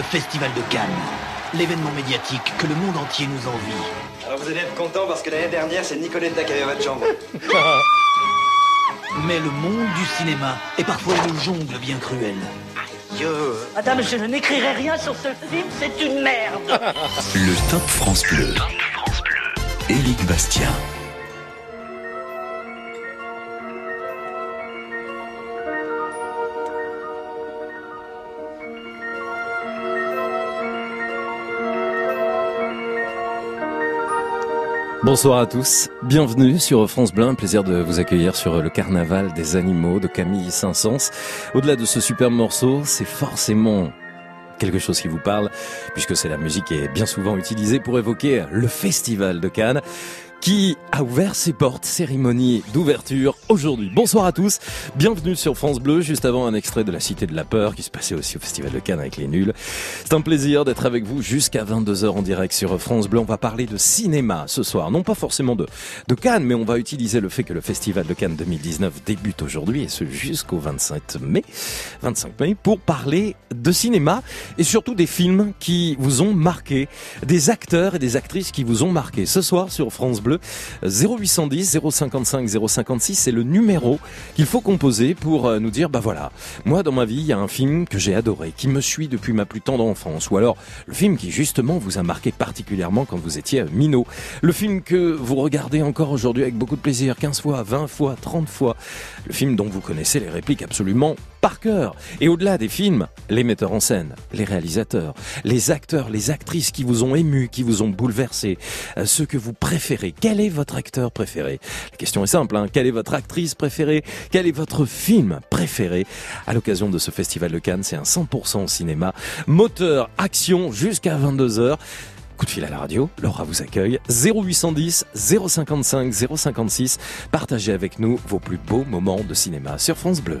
le Festival de Cannes. L'événement médiatique que le monde entier nous envie. Alors vous allez être content parce que l'année dernière, c'est Nicoletta qui avait votre chambre. Mais le monde du cinéma est parfois une jungle bien cruelle. Aïe Madame, je n'écrirai rien sur ce film, c'est une merde. Le Top France Bleu. Éric Bastien. Bonsoir à tous, bienvenue sur France Bleu, plaisir de vous accueillir sur le carnaval des animaux de Camille Saint-Saëns. Au-delà de ce superbe morceau, c'est forcément quelque chose qui vous parle, puisque c'est la musique qui est bien souvent utilisée pour évoquer le festival de Cannes qui a ouvert ses portes, cérémonie d'ouverture aujourd'hui. Bonsoir à tous, bienvenue sur France Bleu, juste avant un extrait de La Cité de la Peur qui se passait aussi au Festival de Cannes avec les nuls. C'est un plaisir d'être avec vous jusqu'à 22h en direct sur France Bleu. On va parler de cinéma ce soir, non pas forcément de, de Cannes, mais on va utiliser le fait que le Festival de Cannes 2019 débute aujourd'hui et ce jusqu'au 27 mai, 25 mai, pour parler de cinéma et surtout des films qui vous ont marqué, des acteurs et des actrices qui vous ont marqué. Ce soir sur France Bleu, 0810 055 056, c'est le numéro qu'il faut composer pour euh, nous dire, bah voilà, moi dans ma vie, il y a un film que j'ai adoré, qui me suit depuis ma plus tendre enfance, ou alors le film qui justement vous a marqué particulièrement quand vous étiez minot, le film que vous regardez encore aujourd'hui avec beaucoup de plaisir, 15 fois, 20 fois, 30 fois, le film dont vous connaissez les répliques absolument par cœur. Et au-delà des films, les metteurs en scène, les réalisateurs, les acteurs, les actrices qui vous ont ému, qui vous ont bouleversé, euh, ceux que vous préférez. Quel est votre acteur préféré? La question est simple, hein. est votre actrice préférée? Quel est votre film préféré? À l'occasion de ce festival de Cannes, c'est un 100% cinéma, moteur, action jusqu'à 22h. Coup de fil à la radio, Laura vous accueille. 0810 055 056. Partagez avec nous vos plus beaux moments de cinéma sur France Bleu.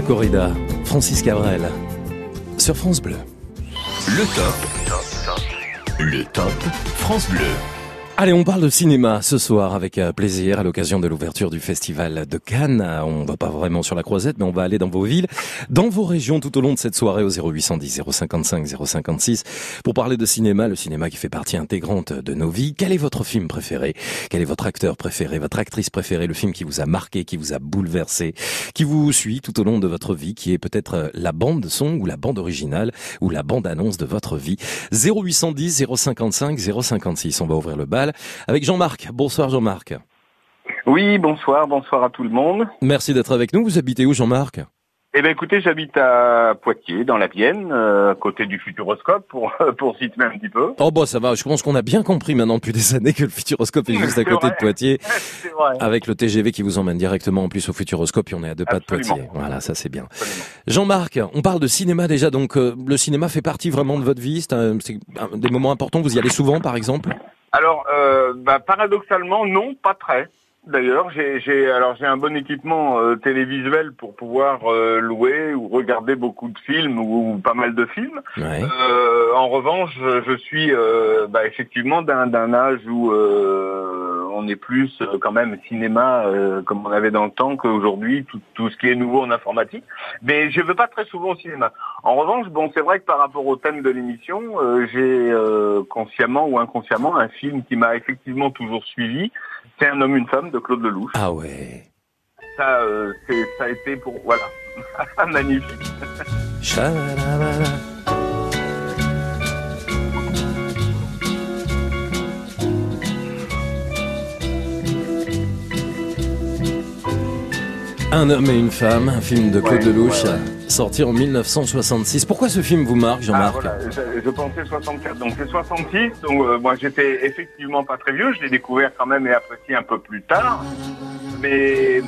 La corrida, Francis Cabrel, sur France Bleu. Le top. Le top France Bleu. Allez, on parle de cinéma ce soir avec euh, plaisir à l'occasion de l'ouverture du festival de Cannes. Euh, On va pas vraiment sur la croisette, mais on va aller dans vos villes, dans vos régions tout au long de cette soirée au 0810 055 056 pour parler de cinéma, le cinéma qui fait partie intégrante de nos vies. Quel est votre film préféré? Quel est votre acteur préféré, votre actrice préférée, le film qui vous a marqué, qui vous a bouleversé, qui vous suit tout au long de votre vie, qui est peut-être euh, la bande son ou la bande originale ou la bande annonce de votre vie? 0810 055 056. On va ouvrir le bal avec Jean-Marc. Bonsoir Jean-Marc. Oui, bonsoir, bonsoir à tout le monde. Merci d'être avec nous. Vous habitez où Jean-Marc? Eh bien écoutez, j'habite à Poitiers, dans la Vienne, euh, à côté du Futuroscope, pour, pour situer un petit peu. Oh bah ça va, je pense qu'on a bien compris maintenant depuis des années que le Futuroscope est juste à côté vrai. de Poitiers, vrai. avec le TGV qui vous emmène directement en plus au Futuroscope et on est à deux pas de. Poitiers. Voilà, ça c'est bien. Jean-Marc, on parle de cinéma déjà, donc euh, le cinéma fait partie vraiment de votre vie, c'est un- c'est un- des moments importants, vous y allez souvent par exemple? Alors, euh, bah, paradoxalement, non, pas très. D'ailleurs, j'ai, alors j'ai un bon équipement euh, télévisuel pour pouvoir euh, louer ou regarder beaucoup de films ou, ou pas mal de films. Ouais. Euh, en revanche, je, suis euh, bah, effectivement d'un, d'un âge où euh, on est plus euh, quand même cinéma euh, comme on avait dans le temps qu'aujourd'hui, tout, tout ce qui est nouveau en informatique. Mais je ne vais pas très souvent au cinéma. En revanche, bon, c'est vrai que par rapport au thème de l'émission, euh, j'ai euh, consciemment ou inconsciemment un film qui m'a effectivement toujours suivi. C'est Un homme, une femme de Claude Lelouch. Ah ouais. Ça, euh, ça a été pour voilà magnifique. Un homme et une femme, un film de Claude Ouais, Lelouch, ouais, sorti en 1966. Pourquoi ce film vous marque, Ah, Jean-Marc voilà, je, je pensais 64, donc c'est 66. Donc euh, moi j'étais effectivement pas très vieux, je l'ai découvert quand même et apprécié un peu plus tard. Mais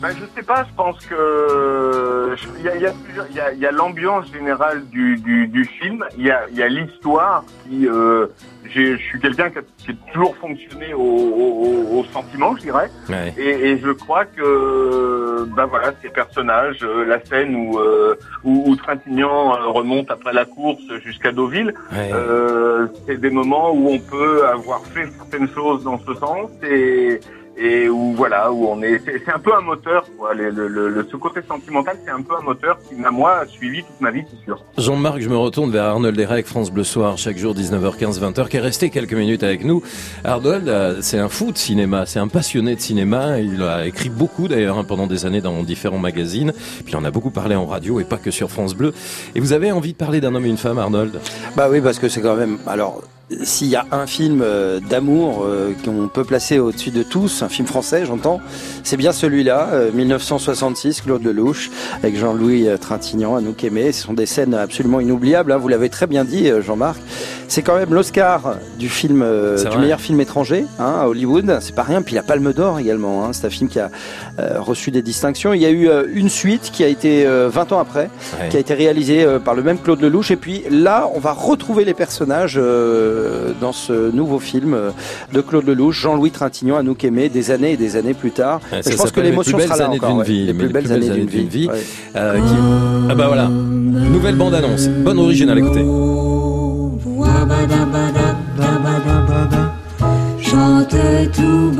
ben, je sais pas, je pense que il y a, y a y a- y a l'ambiance générale du, du, du film, il y a, y a l'histoire qui euh, je suis quelqu'un qui a, qui a toujours fonctionné au, au, au sentiment, je dirais. Ouais. Et, et je crois que ben voilà ces personnages, euh, la scène où euh, où, où Trintignant euh, remonte après la course jusqu'à Deauville, Ouais. euh, c'est des moments où on peut avoir fait certaines choses dans ce sens et et où voilà où on est c'est c'est un peu un moteur quoi le, le, le- ce côté sentimental c'est un peu un moteur qui m'a moi suivi toute ma vie c'est sûr Jean-Marc, je me retourne vers Arnold Derek, France Bleu Soir, chaque jour 19h15, 20h, qui est resté quelques minutes avec nous. Arnold, euh, c'est un fou de cinéma, c'est un passionné de cinéma. Il a écrit beaucoup d'ailleurs hein, pendant des années dans différents magazines. Puis on a beaucoup parlé en radio et pas que sur France Bleu. Et vous avez envie de parler d'un homme et une femme, Arnold? Bah oui, parce que c'est quand même. Alors, s'il y a un film euh, d'amour euh, qu'on peut placer au-dessus de tous, un film français, j'entends, c'est bien celui-là, euh, 1966, Claude Lelouch, avec Jean-Louis euh, Trintignant, Anouk Aimé. Ce sont des scènes absolument inoubliables. hein, vous l'avez très bien dit, euh, Jean-Marc. C'est quand même l'Oscar du film, euh, du vrai. meilleur film étranger hein, à Hollywood. C'est pas rien. Puis la Palme d'Or également. Hein. C'est un film qui a euh, reçu des distinctions. Il y a eu euh, une suite qui a été euh, 20 ans après Ouais. qui a été réalisé euh, par le même Claude Lelouch. Et puis là, on va retrouver les personnages euh, dans ce nouveau film euh, de Claude Lelouch, Jean-Louis Trintignant, Anouk Aimé, des années et des années plus tard. Ouais, je pense que Les l'émotion plus belles sera là années encore. ouais. vie, Les mais plus belles années d'une vie. vie. Ouais. Euh, qui- Ah bah voilà, nouvelle bande-annonce, bonne originale, écoutez. Chante tout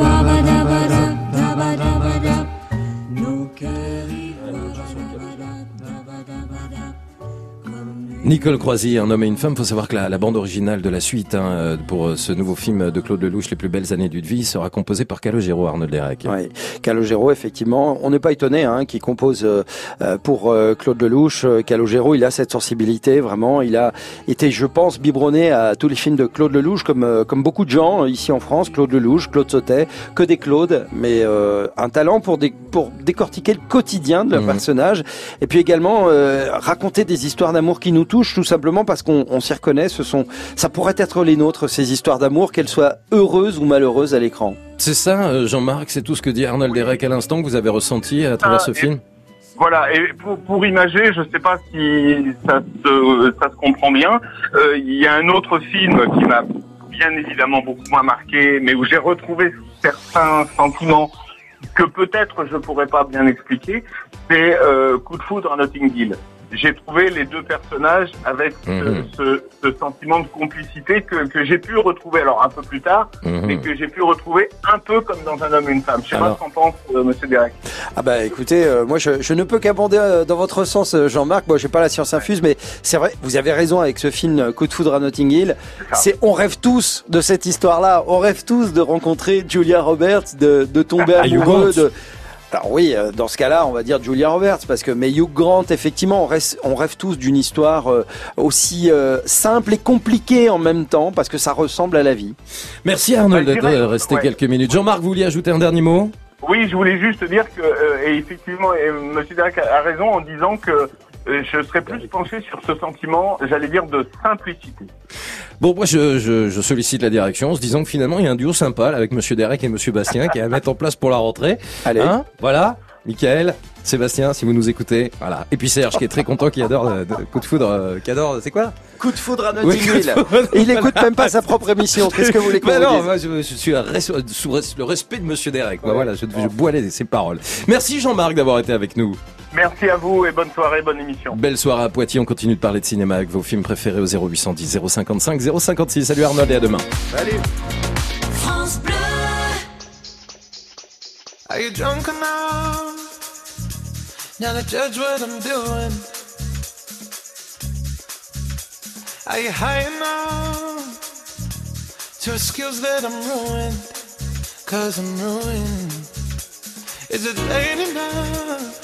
Nicole Croisy, un homme et une femme. Faut savoir que la, la bande originale de la suite hein, euh, pour euh, ce nouveau film de Claude Lelouch, Les plus belles années d'une vie, sera composée par Calogero, Arnold Derek. Oui, Calogero, effectivement, on n'est pas étonné hein, qu'il compose euh, euh, pour euh, Claude Lelouch. Calogero, il a cette sensibilité, vraiment. Il a été, je pense, biberonné à tous les films de Claude Lelouch, comme euh, comme beaucoup de gens ici en France. Claude Lelouch, Claude Sautet, que des Claude, mais euh, un talent pour des, pour décortiquer le quotidien de leur Mhm. personnage, et puis également euh, raconter des histoires d'amour qui nous touchent, tout simplement parce qu'on on s'y reconnaît. Ce sont, ça pourrait être les nôtres, ces histoires d'amour, qu'elles soient heureuses ou malheureuses à l'écran. C'est ça, euh, Jean-Marc, c'est tout ce que dit Arnold Derek à l'instant que vous avez ressenti à travers Ah, ce et- film? Voilà, et pour, pour imager, je sais pas si ça se, ça se comprend bien, euh, il y a un autre film qui m'a bien évidemment beaucoup moins marqué, mais où j'ai retrouvé certains sentiments que peut-être je pourrais pas bien expliquer, c'est euh, Coup de foudre à Notting Hill. J'ai trouvé les deux personnages avec ce- Mhm. ce, ce sentiment de complicité que, que j'ai pu retrouver, alors un peu plus tard, Mhm. mais que j'ai pu retrouver un peu comme dans Un homme et une femme. Je sais Alors. pas ce qu'en pense euh, Monsieur Derek. Ah bah écoutez, euh, moi je, je ne peux qu'abonder euh, dans votre sens, euh, Jean-Marc. Moi j'ai pas la science infuse, mais c'est vrai, vous avez raison avec ce film Coup de foudre à Notting Hill. C'est, on rêve tous de cette histoire-là. On rêve tous de rencontrer Julia Roberts, de, de tomber Ah, amoureux de. Alors oui, euh, dans ce cas-là, on va dire Julia Roberts, parce que mais Hugh Grant, effectivement, on, reste- on rêve tous d'une histoire euh, aussi euh, simple et compliquée en même temps, parce que ça ressemble à la vie. Merci Arnold Bah, resté ouais. quelques minutes. Jean-Marc, vous vouliez ajouter un dernier mot? Oui, je voulais juste dire que, euh, et effectivement, et Monsieur Derek a a raison en disant que euh, je serais plus penché sur ce sentiment, j'allais dire, de simplicité. Bon, moi, je, je, je sollicite la direction en se disant que finalement, il y a un duo sympa là, avec Monsieur Derek et Monsieur Bastien qui est à mettre en place pour la rentrée. Allez. Hein voilà, Michael, Sébastien, si vous nous écoutez. Voilà. Et puis Serge qui est très content, qui adore euh, de- coup de foudre, euh, qui adore, c'est quoi? Coup de foudre à Oui, Notting Hill. Et il écoute même pas sa propre émission. Qu'est-ce que vous voulez qu'on Bah non, moi, je, je suis res- sous res- le respect de Monsieur Derek. Bah voilà, je, je bois les, ses paroles. Merci Jean-Marc d'avoir été avec nous. Merci à vous et bonne soirée, bonne émission. Belle soirée à Poitiers. On continue de parler de cinéma avec vos films préférés au 0810 055 056. Salut Arnold et à demain. France Bleu. Are you drunk enough now to judge what I'm doing? Are you high enough to excuse that I'm ruined? Cause I'm ruined. Is it late enough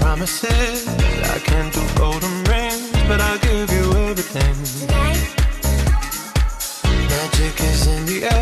promises. I can't do golden rings, but I'll give you everything. Magic is in the air.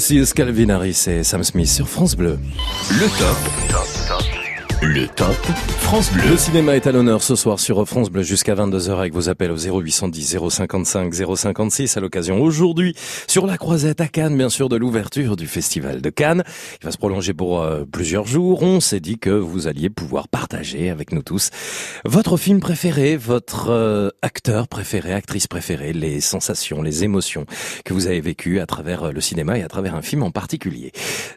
Promises, Calvin Harris et Sam Smith sur France Bleu. Le top. Le top Le cinéma est à l'honneur ce soir sur France Bleu jusqu'à 22h avec vos appels au 0810 055 056 à l'occasion aujourd'hui sur la croisette à Cannes, bien sûr, de l'ouverture du Festival de Cannes. Il va se prolonger pour euh, plusieurs jours. On s'est dit que vous alliez pouvoir partager avec nous tous votre film préféré, votre euh, acteur préféré, actrice préférée, les sensations, les émotions que vous avez vécues à travers euh, le cinéma et à travers un film en particulier.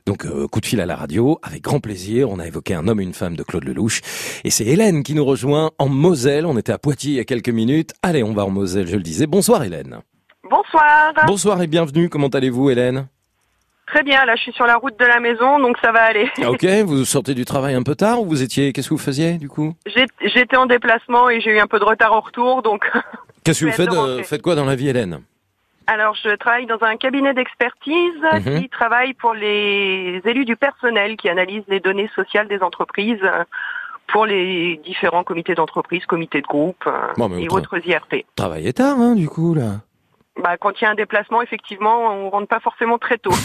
Donc, coup de fil à la radio, avec grand plaisir. On a évoqué un homme une femme de Claude Lelouch. Et c'est Hélène qui nous rejoint en Moselle. On était à Poitiers il y a quelques minutes. Allez, on va en Moselle, je le disais. Bonsoir Hélène. Bonsoir. Bonsoir et bienvenue. Comment allez-vous Hélène? Très bien, là je suis sur la route de la maison, donc ça va aller. Ah, Ok, vous sortez du travail un peu tard ou vous étiez... Qu'est-ce que vous faisiez du coup? J'étais en déplacement et j'ai eu un peu de retard au retour, donc. Qu'est-ce que vous faites euh. Faites quoi dans la vie Hélène? Alors je travaille dans un cabinet d'expertise Mhm. qui travaille pour les élus du personnel, qui analyse les données sociales des entreprises pour les différents comités d'entreprise, comités de groupe euh, Bon, et autres IRP. Travaillez tard hein, du coup là. Bah, quand il y a un déplacement, effectivement, on rentre pas forcément très tôt.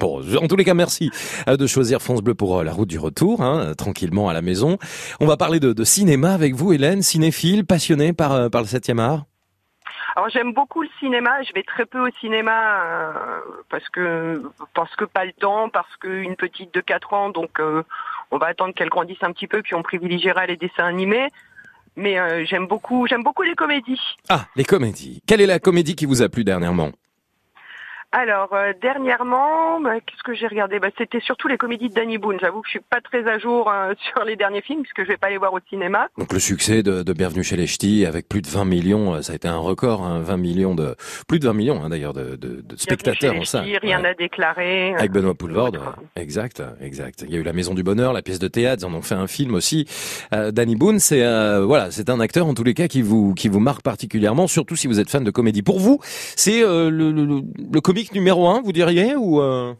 Bon, en tous les cas, merci euh, de choisir France Bleu pour euh, la route du retour, hein, tranquillement à la maison. On va parler de, de cinéma avec vous, Hélène, cinéphile, passionnée par, par le 7e art? Alors j'aime beaucoup le cinéma, je vais très peu au cinéma euh, parce que parce que pas le temps, parce qu'une petite de 4 ans, donc euh, on va attendre qu'elle grandisse un petit peu, puis on privilégiera les dessins animés. Mais euh, j'aime beaucoup j'aime beaucoup les comédies. Ah, les comédies. Quelle est la comédie qui vous a plu dernièrement? Alors euh, dernièrement, bah, qu'est-ce que j'ai regardé bah, C'était surtout les comédies de Danny Boone. J'avoue que je suis pas très à jour euh, sur les derniers films puisque je vais pas les voir au cinéma. Donc le succès de, de Bienvenue chez les Ch'tis avec plus de 20 millions, euh, ça a été un record, hein, 20 millions de plus de 20 millions hein, d'ailleurs de, de, de spectateurs en salle. Rien Ouais. à déclarer. Avec Benoît Poulvord, exact, exact. Il y a eu la Maison du Bonheur, la pièce de théâtre, ils en ont fait un film aussi. Euh, Danny Boone, c'est euh, voilà, c'est un acteur en tous les cas qui vous qui vous marque particulièrement, surtout si vous êtes fan de comédie. Pour vous, c'est euh, le, le, le- le comique numéro un, vous diriez ou euh...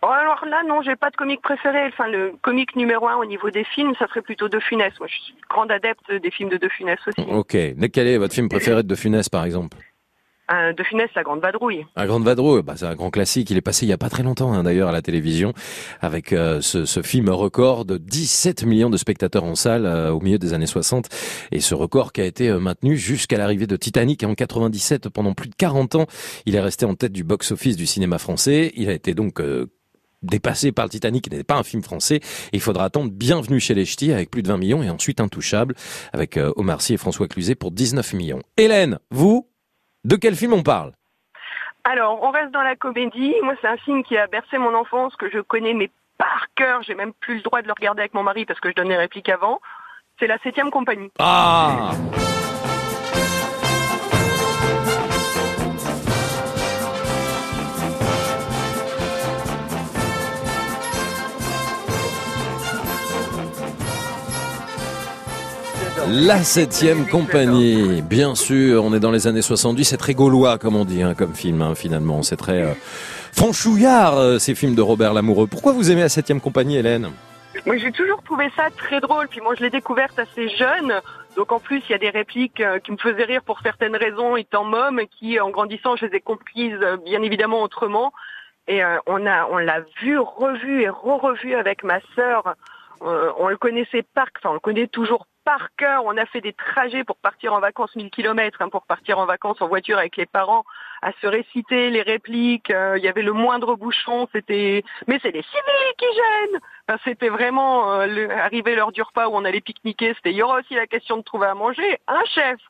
Oh, alors là, non, j'ai pas de comique préféré. Enfin, le comique numéro un au niveau des films, ça serait plutôt De Funès. Moi, je suis grande adepte des films de De Funès aussi. Ok. Quel est votre film préféré de De Funès, par exemple? De Funès, La Grande Vadrouille. Un Grande Vadrouille, bah, c'est un grand classique. Il est passé il y a pas très longtemps, hein, d'ailleurs, à la télévision, avec euh, ce, ce film record de 17 millions de spectateurs en salle euh, au milieu des années 60. Et ce record qui a été euh, maintenu jusqu'à l'arrivée de Titanic en 97. Pendant plus de 40 ans, il est resté en tête du box-office du cinéma français. Il a été donc euh, dépassé par le Titanic, qui n'était pas un film français. Il faudra attendre Bienvenue chez les Ch'tis avec plus de 20 millions et ensuite Intouchable avec euh, Omar Sy et François Cluzet pour 19 millions. Hélène, vous, de quel film on parle? Alors, on reste dans la comédie. Moi, c'est un film qui a bercé mon enfance, que je connais mais par cœur. J'ai même plus le droit de le regarder avec mon mari parce que je donne les répliques avant. C'est la septième compagnie. Ah La septième compagnie, bien sûr, on est dans les années 70, c'est très gaulois comme on dit, hein, comme film hein, finalement, c'est très euh, franchouillard euh, ces films de Robert Lamoureux. Pourquoi vous aimez la septième compagnie, Hélène? Moi, j'ai toujours trouvé ça très drôle. Puis moi, je l'ai découverte assez jeune. Donc en plus, il y a des répliques euh, qui me faisaient rire pour certaines raisons, étant môme, qui en grandissant, je les ai comprises euh, bien évidemment autrement. Et euh, on a, on l'a vu, revu et re-revu avec ma sœur. Euh, on le connaissait par, enfin on le connaît toujours par cœur. On a fait des trajets pour partir en vacances 1000 kilomètres, hein, pour partir en vacances en voiture avec les parents, à se réciter les répliques. Euh, Il y avait le moindre bouchon, c'était mais c'est les civils qui gênent. C'était vraiment euh, arrivé l'heure du repas où on allait pique-niquer. C'était il y aura aussi la question de trouver à manger un chef.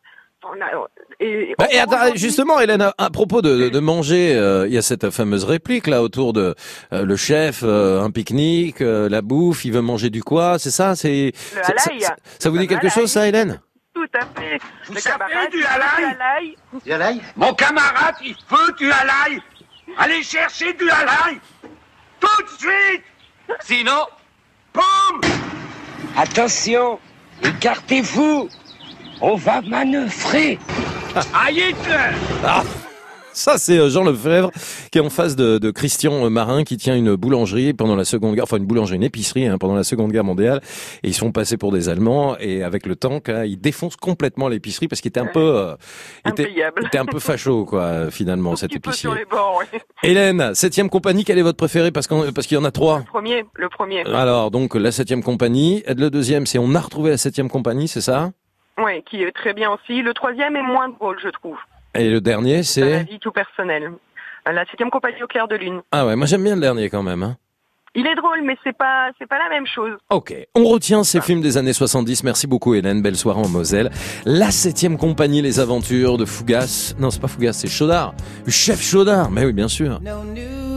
On a- et, Bah, et attends, justement, Hélène, à- à propos de, manger, euh, il y a cette fameuse réplique là autour de euh, le chef, euh, un pique-nique, euh, la bouffe, il veut manger du quoi, c'est ça C'est ça, ça- halaï. ça- ça vous dit quelque chose, ça, Hélène? Tout à fait. Vous Le savez camarade, du halaï Du halaï Mon camarade, il veut du halaï Allez chercher du halaï Tout de suite. Sinon, boum. Attention, écartez-vous. On va manœuvrer. Aïe Ah ça, c'est euh, Jean Lefebvre qui est en face de, de Christian euh, Marin qui tient une boulangerie pendant la Seconde Guerre, enfin une boulangerie, une épicerie hein, pendant la Seconde Guerre mondiale. Et ils sont passés pour des Allemands et avec le temps, hein, ils défoncent complètement l'épicerie parce qu'il était un peu, euh, il était, était un peu facho quoi, finalement cet Un peu épicier. sur les bords, oui. Hélène, septième compagnie, quel est votre préféré parce qu'on parce qu'il y en a trois. Le premier, le premier. Alors donc la septième compagnie. Le deuxième, c'est on a retrouvé la septième compagnie, c'est ça? Oui, qui est très bien aussi. Le troisième est moins drôle, je trouve. Et le dernier, Dans la c'est vie tout personnel. La septième compagnie au clair de lune. ah ouais, moi j'aime bien le dernier quand même. Hein. Il est drôle, mais c'est pas, c'est pas la même chose. Ok, on retient ces films des années 70. Merci beaucoup Hélène, belle soirée en Moselle. La septième compagnie, les aventures de Fougas. Non, c'est pas Fougas, c'est Chaudard. Le chef Chaudard, mais oui, bien sûr. No New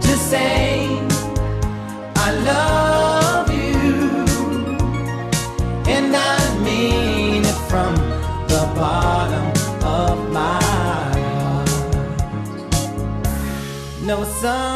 to say I love you, and I mean it from the bottom of my heart. No summer's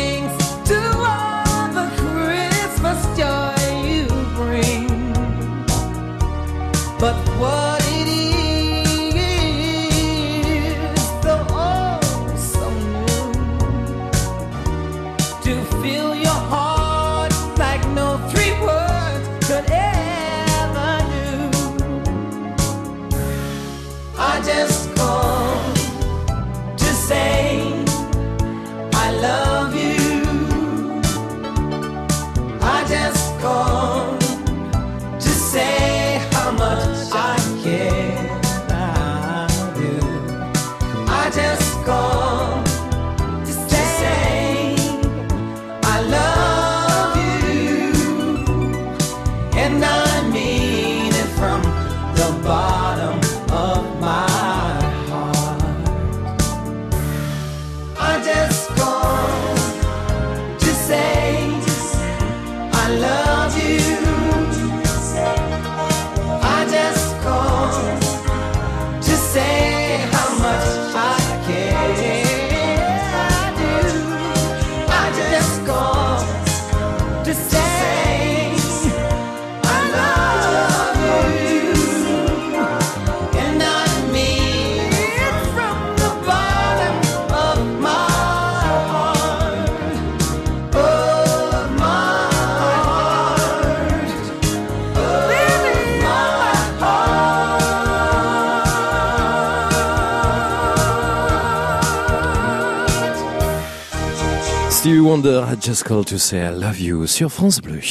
Wonder had just called to say I love you sur France Bleu.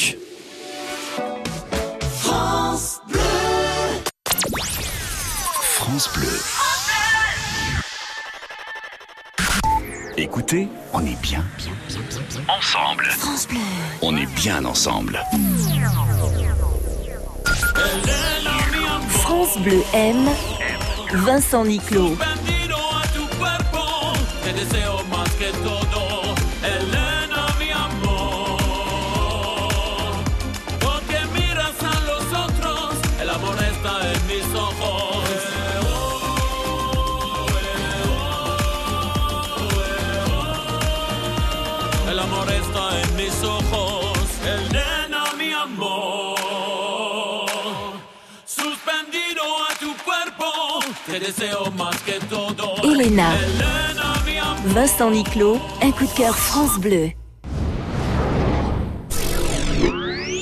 France Bleu. France Bleu. Écoutez, on est bien. Ensemble. France Bleu. On est bien ensemble. France Bleu aime Vincent Niclot. Vincent Niclot, un coup de cœur France Bleu.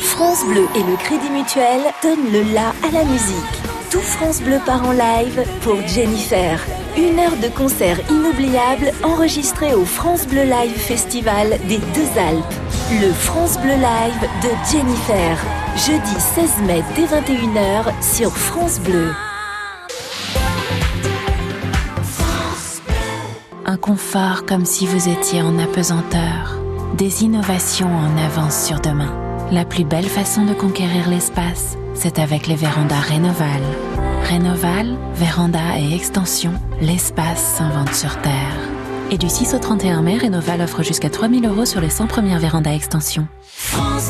France Bleu et le Crédit Mutuel donnent le la à la musique. Tout France Bleu part en live pour Jennifer. Une heure de concert inoubliable enregistré au France Bleu Live Festival des Deux Alpes. Le France Bleu Live de Jennifer. Jeudi 16 mai dès 21h sur France Bleu. Un confort comme si vous étiez en apesanteur. Des innovations en avance sur demain. La plus belle façon de conquérir l'espace, c'est avec les vérandas Rénoval. Rénoval, véranda et extension, l'espace s'invente sur Terre. Et du 6 au 31 mai, Rénoval offre jusqu'à 3000 euros sur les 100 premières vérandas extension. France.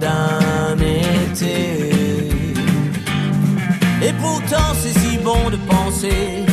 d'un été. Et pourtant, c'est si bon de penser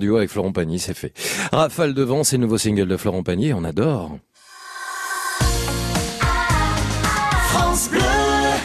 duo avec Florent Pagny, c'est fait. Rafale de vent, c'est le nouveau single de Florent Pagny, on adore. France Bleu.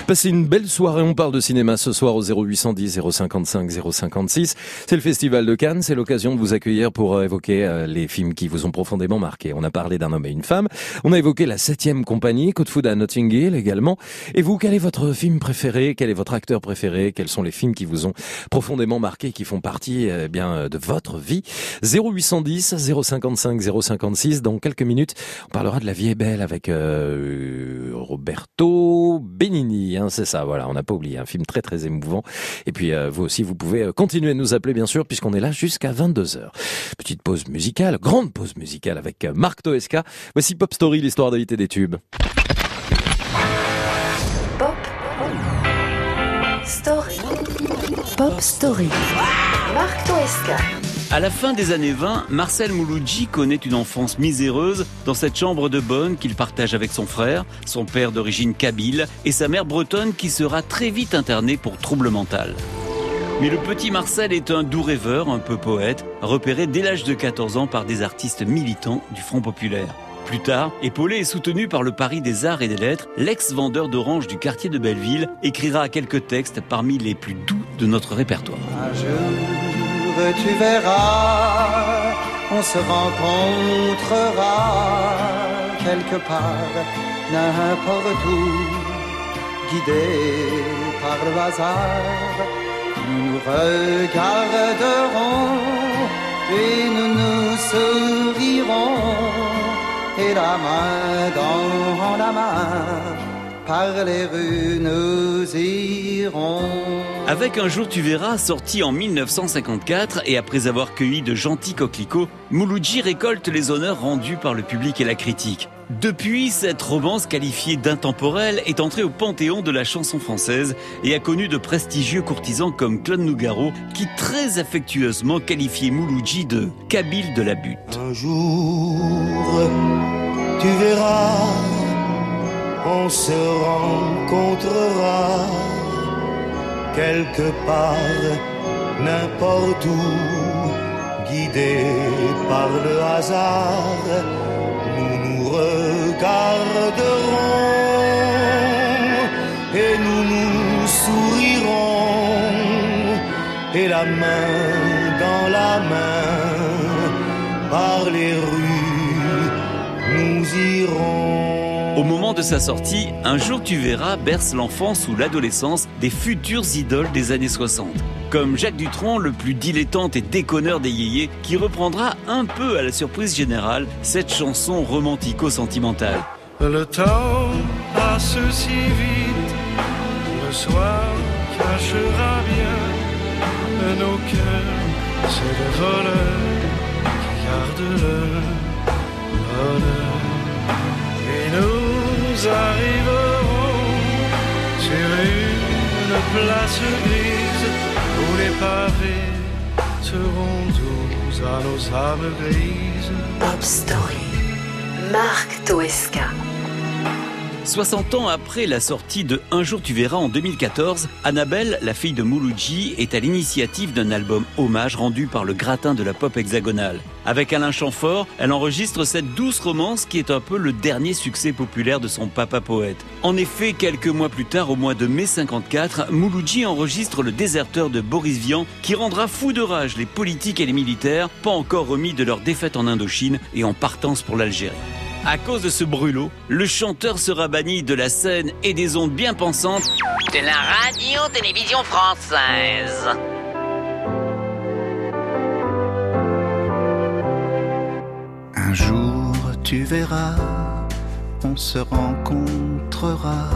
Passez une belle soirée, on parle de cinéma ce soir au 0810 055 056. C'est le Festival de Cannes, c'est l'occasion de vous accueillir pour euh, évoquer euh, les films qui vous ont profondément marqué. On a parlé d'un homme et une femme, on a évoqué la septième compagnie, Code Food à Notting Hill également. Et vous, quel est votre film préféré? Quel est votre acteur préféré? Quels sont les films qui vous ont profondément marqué, qui font partie eh bien de votre vie? 0810 055 056. Dans quelques minutes, on parlera de La vie est belle avec euh, Roberto Benigni. Hein, c'est ça, voilà, on n'a pas oublié. Un film très très émouvant. Et puis euh, vous aussi, vous pouvez euh, continuer de nous appeler bien sûr, puisqu'on est là jusqu'à 22h. Petite pause musicale, grande pause musicale avec euh, Marc Toesca. Voici Pop Story, l'histoire de l'été des tubes. Story. Pop Story. Marc Toesca. À la fin des années 20, Marcel Mouloudji connaît une enfance miséreuse dans cette chambre de bonne qu'il partage avec son frère, son père d'origine kabyle et sa mère bretonne qui sera très vite internée pour trouble mental. Mais le petit Marcel est un doux rêveur, un peu poète, repéré dès l'âge de 14 ans par des artistes militants du Front Populaire. Plus tard, épaulé et soutenu par le Paris des Arts et des Lettres, l'ex-vendeur d'orange du quartier de Belleville écrira quelques textes parmi les plus doux de notre répertoire. Un jour, tu verras, on se rencontrera quelque part, n'importe où, guidé par le hasard. Nous nous regarderons et nous nous sourirons, et la main dans la main, par les rues nous irons. Avec Un jour tu verras, sorti en 1954 et après avoir cueilli de gentils coquelicots, Mouloudji récolte les honneurs rendus par le public et la critique. Depuis, cette romance qualifiée d'intemporelle est entrée au panthéon de la chanson française et a connu de prestigieux courtisans comme Claude Nougaro qui très affectueusement qualifiait Mouloudji de Kabyle de la butte. Un jour, tu verras, on se rencontrera quelque part, n'importe où, guidé par le hasard. Nous nous regarderons et nous nous sourirons et la main dans la main par les rues nous irons. Au moment de sa sortie, Un jour tu verras berce l'enfance ou l'adolescence des futures idoles des années 60. comme Jacques Dutronc, le plus dilettante et déconneur des yéyés, qui reprendra un peu à la surprise générale cette chanson romantico-sentimentale. Le temps passe si vite, le soir cachera bien nos cœurs, c'est le voleur qui le. Et nous arriverons sur une place grise où les pavés seront doux à nos âmes grises. Pop Story. Marc Toesca. 60 ans après la sortie de Un jour tu verras en 2014, Annabelle, la fille de Mouloudji, est à l'initiative d'un album hommage rendu par le gratin de la pop hexagonale. Avec Alain Chamfort, elle enregistre cette douce romance qui est un peu le dernier succès populaire de son papa poète. En effet, quelques mois plus tard, au mois de mai 54, Mouloudji enregistre Le déserteur de Boris Vian qui rendra fou de rage les politiques et les militaires, pas encore remis de leur défaite en Indochine et en partance pour l'Algérie. À cause de ce brûlot, le chanteur sera banni de la scène et des ondes bien pensantes de la radio-télévision française. Un jour tu verras, on se rencontrera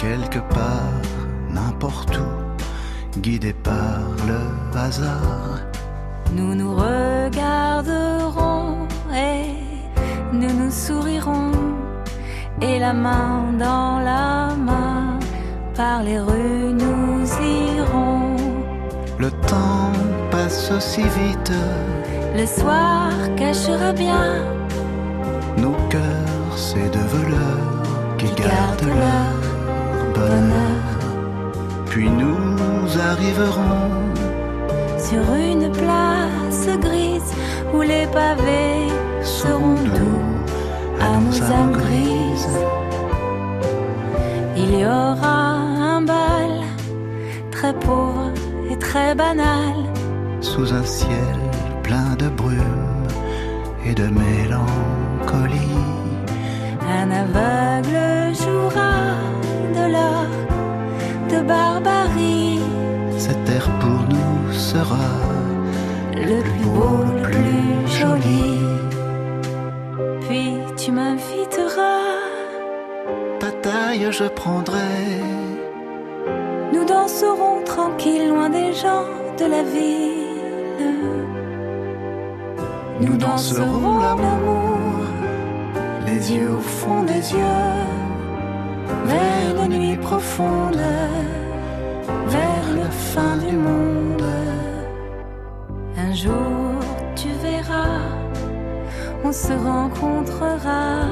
quelque part, n'importe où, guidé par le hasard. Nous nous regarderons et nous nous sourirons et la main dans la main par les rues nous irons. Le temps passe si vite, Le soir cachera bien nos cœurs, c'est de voleurs qui gardent leur bonheur. Puis nous arriverons sur une place grise où les pavés seront doux à nos âmes grises. Il y aura un bal très pauvre et très banal. sous un ciel plein de brume et de mélancolie. Un aveugle jouera de l'or de barbarie. Cette terre pour nous sera le plus beau, le plus joli. Je prendrai. nous danserons tranquille loin des gens de la ville. Nous danserons l'amour, les yeux au fond des yeux, vers une nuit profonde, vers la fin du monde. Un jour tu verras, on se rencontrera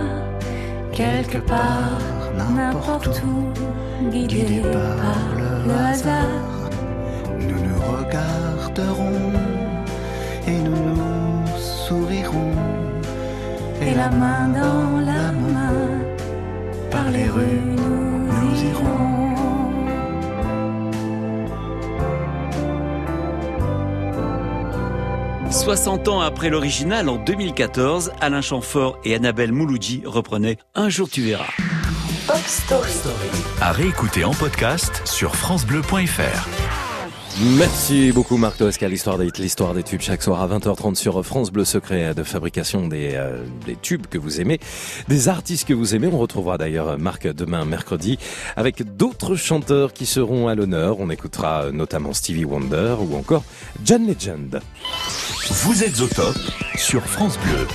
quelque part, n'importe où, guidé par le hasard. Nous nous regarderons et nous nous sourirons. Et la main dans la main, par les rues nous irons. 60 ans après l'original, en 2014, Alain Chamfort et Annabelle Mouloudji reprenaient Un jour tu verras. Pop Story. À réécouter en podcast sur FranceBleu.fr. Merci beaucoup Marc Toesca, l'histoire des l'histoire des tubes chaque soir à 20h30 sur France Bleu Secret de fabrication des, euh, des tubes que vous aimez, des artistes que vous aimez. On retrouvera d'ailleurs Marc demain mercredi avec d'autres chanteurs qui seront à l'honneur. On écoutera notamment Stevie Wonder ou encore John Legend. Vous êtes au top sur France Bleu.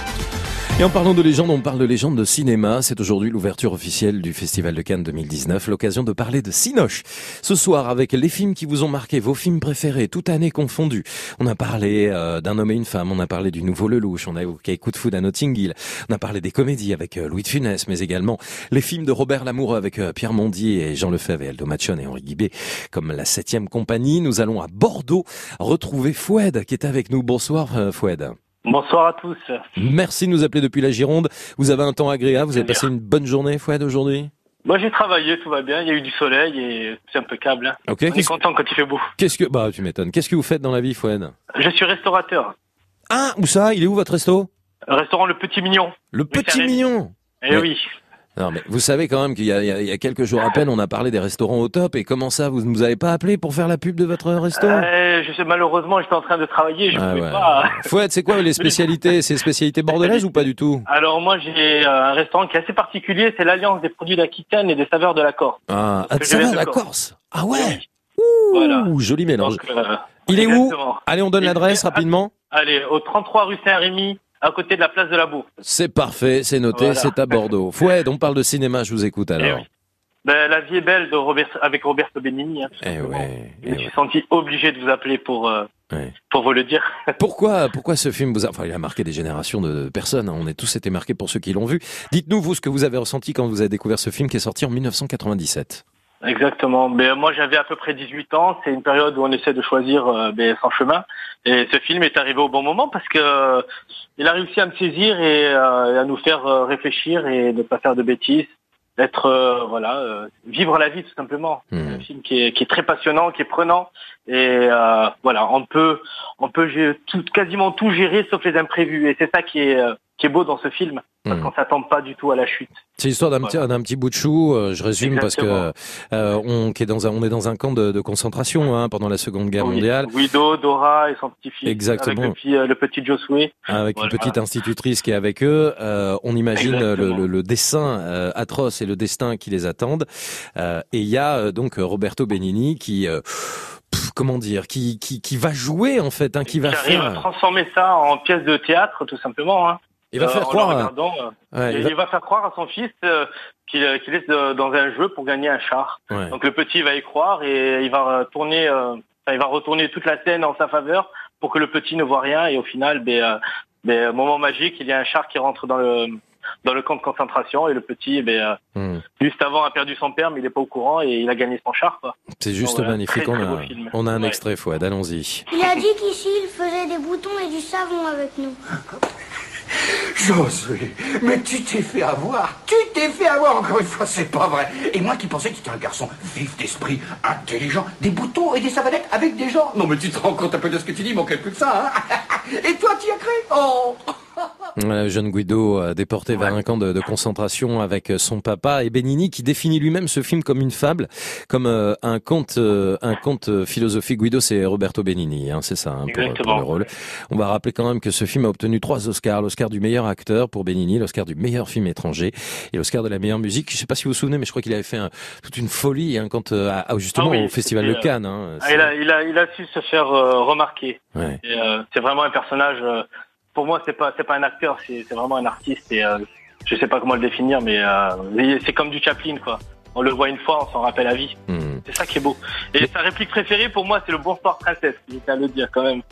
Et en parlant de légende, on parle de légende de cinéma. C'est aujourd'hui l'ouverture officielle du Festival de Cannes 2019, l'occasion de parler de Cinoche. Ce soir, avec les films qui vous ont marqué, vos films préférés, toute année confondue. On a parlé euh, d'un homme et une femme, on a parlé du nouveau Lelouch, on a évoqué Coup de foudre à Notting Hill, on a parlé des comédies avec euh, Louis de Funès, mais également les films de Robert Lamoureux avec euh, Pierre Mondier et Jean Lefebvre et Aldo Machon et Henri Guibé, comme la septième compagnie. Nous allons à Bordeaux retrouver Foued qui est avec nous. Bonsoir Foued. Bonsoir à tous. Merci de nous appeler depuis la Gironde. Vous avez un temps agréable, vous avez passé une bonne journée, Fouad, aujourd'hui? Moi j'ai travaillé, tout va bien, il y a eu du soleil et c'est impeccable. hein. Ok, On est content quand il fait beau. Qu'est-ce que... Bah, tu m'étonnes. Qu'est-ce que vous faites dans la vie, Fouad? Je suis restaurateur. Ah, où ça? Il est où votre resto? Restaurant Le Petit Mignon. Le Petit. Mignon Eh oui. Non, mais vous savez quand même qu'il y, y a- il y a quelques jours à peine, on a parlé des restaurants au top. Et comment ça, vous ne nous avez pas appelé pour faire la pub de votre restaurant? Euh, je sais, malheureusement, j'étais en train de travailler, je Ah pouvais ouais. pas. Fouette, c'est quoi les spécialités C'est spécialités bordelaises ou pas du tout? Alors moi, j'ai euh, un restaurant qui est assez particulier, c'est l'alliance des produits d'Aquitaine et des saveurs de la Corse. Ah, viens va, de la Corse. Corse? Ah ouais? Voilà. Ouh, joli mélange. Donc, euh, Il est où? Allez, on donne l'adresse rapidement. Allez, au 33 rue Saint-Rémy, à côté de la place de la Bourse. C'est parfait, c'est noté, Voilà. c'est à Bordeaux. Fouette, on parle de cinéma, je vous écoute alors. Ben, la vie est belle de Robert, avec Roberto Benigni. Hein, Eh ouais. Je me suis senti obligé de vous appeler pour, euh, Ouais. pour vous le dire. Pourquoi, pourquoi ce film vous a, enfin, il a marqué des générations de personnes. hein. On est tous été marqués pour ceux qui l'ont vu. Dites-nous vous ce que vous avez ressenti quand vous avez découvert ce film qui est sorti en 1997. Exactement. Mais moi, j'avais à peu près 18 ans. C'est une période où on essaie de choisir euh, son chemin. Et ce film est arrivé au bon moment parce que euh, il a réussi à me saisir et, euh, et à nous faire réfléchir et ne pas faire de bêtises. Être voilà, vivre la vie tout simplement. C'est un film qui est, qui est très passionnant, qui est prenant et euh, voilà, on peut on peut tout, quasiment tout gérer sauf les imprévus et c'est ça qui est euh, qui est beau dans ce film parce qu'on s'attend pas du tout à la chute. C'est l'histoire d'un petit, d'un petit bout de chou. euh, je résume parce que euh, on, qui est dans un, on est dans un camp de, de concentration hein, pendant la Seconde Guerre mondiale. Guido, Dora et son petit-fils. Exactement. Avec le petit, euh, le petit Josué. Avec Voilà. une petite institutrice qui est avec eux, euh, on imagine le, le, le dessin euh, atroce et le destin qui les attendent. Euh, et il y a donc Roberto Benigni qui, euh, comment dire, qui, qui, qui va jouer en fait, hein, qui va à transformer ça en pièce de théâtre, tout simplement. Hein. Il va Euh, faire croire regardant, euh, Ouais, il, va- il va faire croire à son fils euh, qu'il euh, qu'il est dans un jeu pour gagner un char. Ouais. Donc le petit va y croire et il va tourner, euh, il va retourner toute la scène en sa faveur pour que le petit ne voit rien et au final, ben, ben, moment magique, il y a un char qui rentre dans le dans le camp de concentration et le petit, ben, euh, Hmm. juste avant a perdu son père mais il n'est pas au courant et il a gagné son char. Quoi. C'est juste Donc, voilà, magnifique. très, on, très a, beau on a un Ouais. extrait, Fouad, allons-y. Il a dit qu'ici, il faisait des boutons et du savon avec nous. Josué, mais tu t'es fait avoir. Tu t'es fait avoir encore une fois, c'est pas vrai. Et moi qui pensais que tu étais un garçon vif d'esprit, intelligent, des boutons et des savonnettes avec des gens. Non mais tu te rends compte un peu de ce que tu dis, manquait plus que ça, hein Et toi, tu y as cru? Oh Le jeune Guido euh, déporté vers un camp de, de concentration avec euh, son papa et Benigni qui définit lui-même ce film comme une fable, comme euh, un conte, euh, un conte euh, philosophique. Guido, c'est Roberto Benigni, hein, c'est ça hein, pour, le rôle. On va rappeler quand même que ce film a obtenu trois Oscars l'Oscar du meilleur acteur pour Benigni, l'Oscar du meilleur film étranger et l'Oscar de la meilleure musique. Je sais pas si vous vous souvenez, mais je crois qu'il avait fait un- toute une folie hein, quand euh, à- justement Ah oui, au Festival de euh, Cannes. Hein, Ah, il, a, il, a, il a su se faire euh, remarquer. Ouais. Euh, c'est vraiment un personnage. Pour moi, c'est pas c'est pas un acteur, c'est c'est vraiment un artiste. Et euh, je sais pas comment le définir, mais euh, c'est comme du Chaplin, quoi. On le voit une fois, on s'en rappelle à vie. Hmm. C'est ça qui est beau. Et sa réplique préférée pour moi, c'est le bonsoir princesse. Tiens à le dire quand même.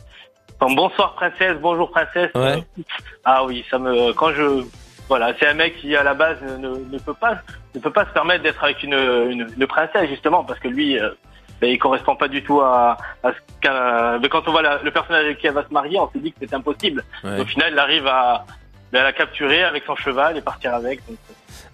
Enfin, bonsoir princesse, bonjour princesse. Ouais. Euh, ah oui, ça me quand je voilà, c'est un mec qui à la base ne, ne peut pas ne peut pas se permettre d'être avec une, une, une princesse justement parce que lui euh, ben, il correspond pas du tout à, à ce qu'un mais quand on voit la- le personnage avec qui elle va se marier, on se dit que c'est impossible. Ouais. Au final, il arrive à ben, à la capturer avec son cheval et partir avec. Donc,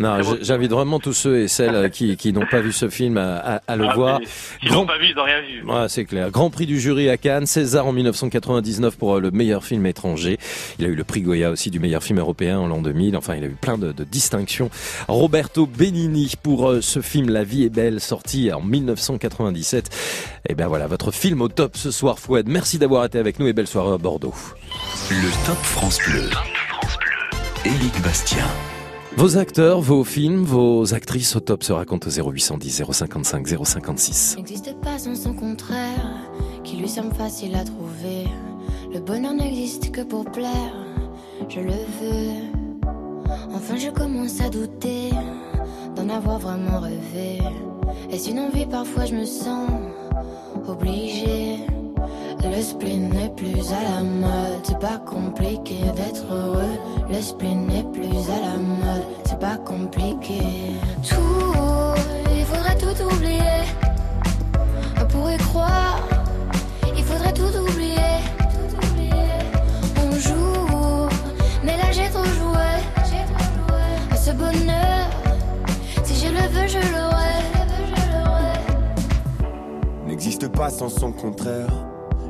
Non, j'invite vraiment tous ceux et celles euh, qui, qui n'ont pas vu ce film à, à- à le ah, voir. mais S'ils l'ont pas vu, ils n'ont rien vu. Ouais, c'est clair. Grand prix du jury à Cannes, César en 1999 pour euh, le meilleur film étranger. Il a eu le prix Goya aussi du meilleur film européen en l'an 2000. Enfin, il a eu plein de, de distinctions. Roberto Benigni pour euh, ce film La vie est belle, sorti en 1997. Et ben voilà, votre film au top ce soir, Fouad. Merci d'avoir été avec nous et belle soirée à Bordeaux. Le Top France Bleu. Éric Bastien. Vos acteurs, vos films, vos actrices au top se racontent au 0810 055 056. N'existe pas sans son contraire, qui lui semble facile à trouver. Le bonheur n'existe que pour plaire, je le veux. Enfin, je commence à douter d'en avoir vraiment rêvé. Est-ce une envie Parfois, je me sens obligée. Le spleen n'est plus à la mode, c'est pas compliqué d'être heureux. Le spleen n'est plus à la mode, c'est pas compliqué. Tout, il faudrait tout oublier. Pour y croire, il faudrait tout oublier. On joue, mais là j'ai trop joué. Ce bonheur, si je le veux, je l'aurai. N'existe pas sans son contraire,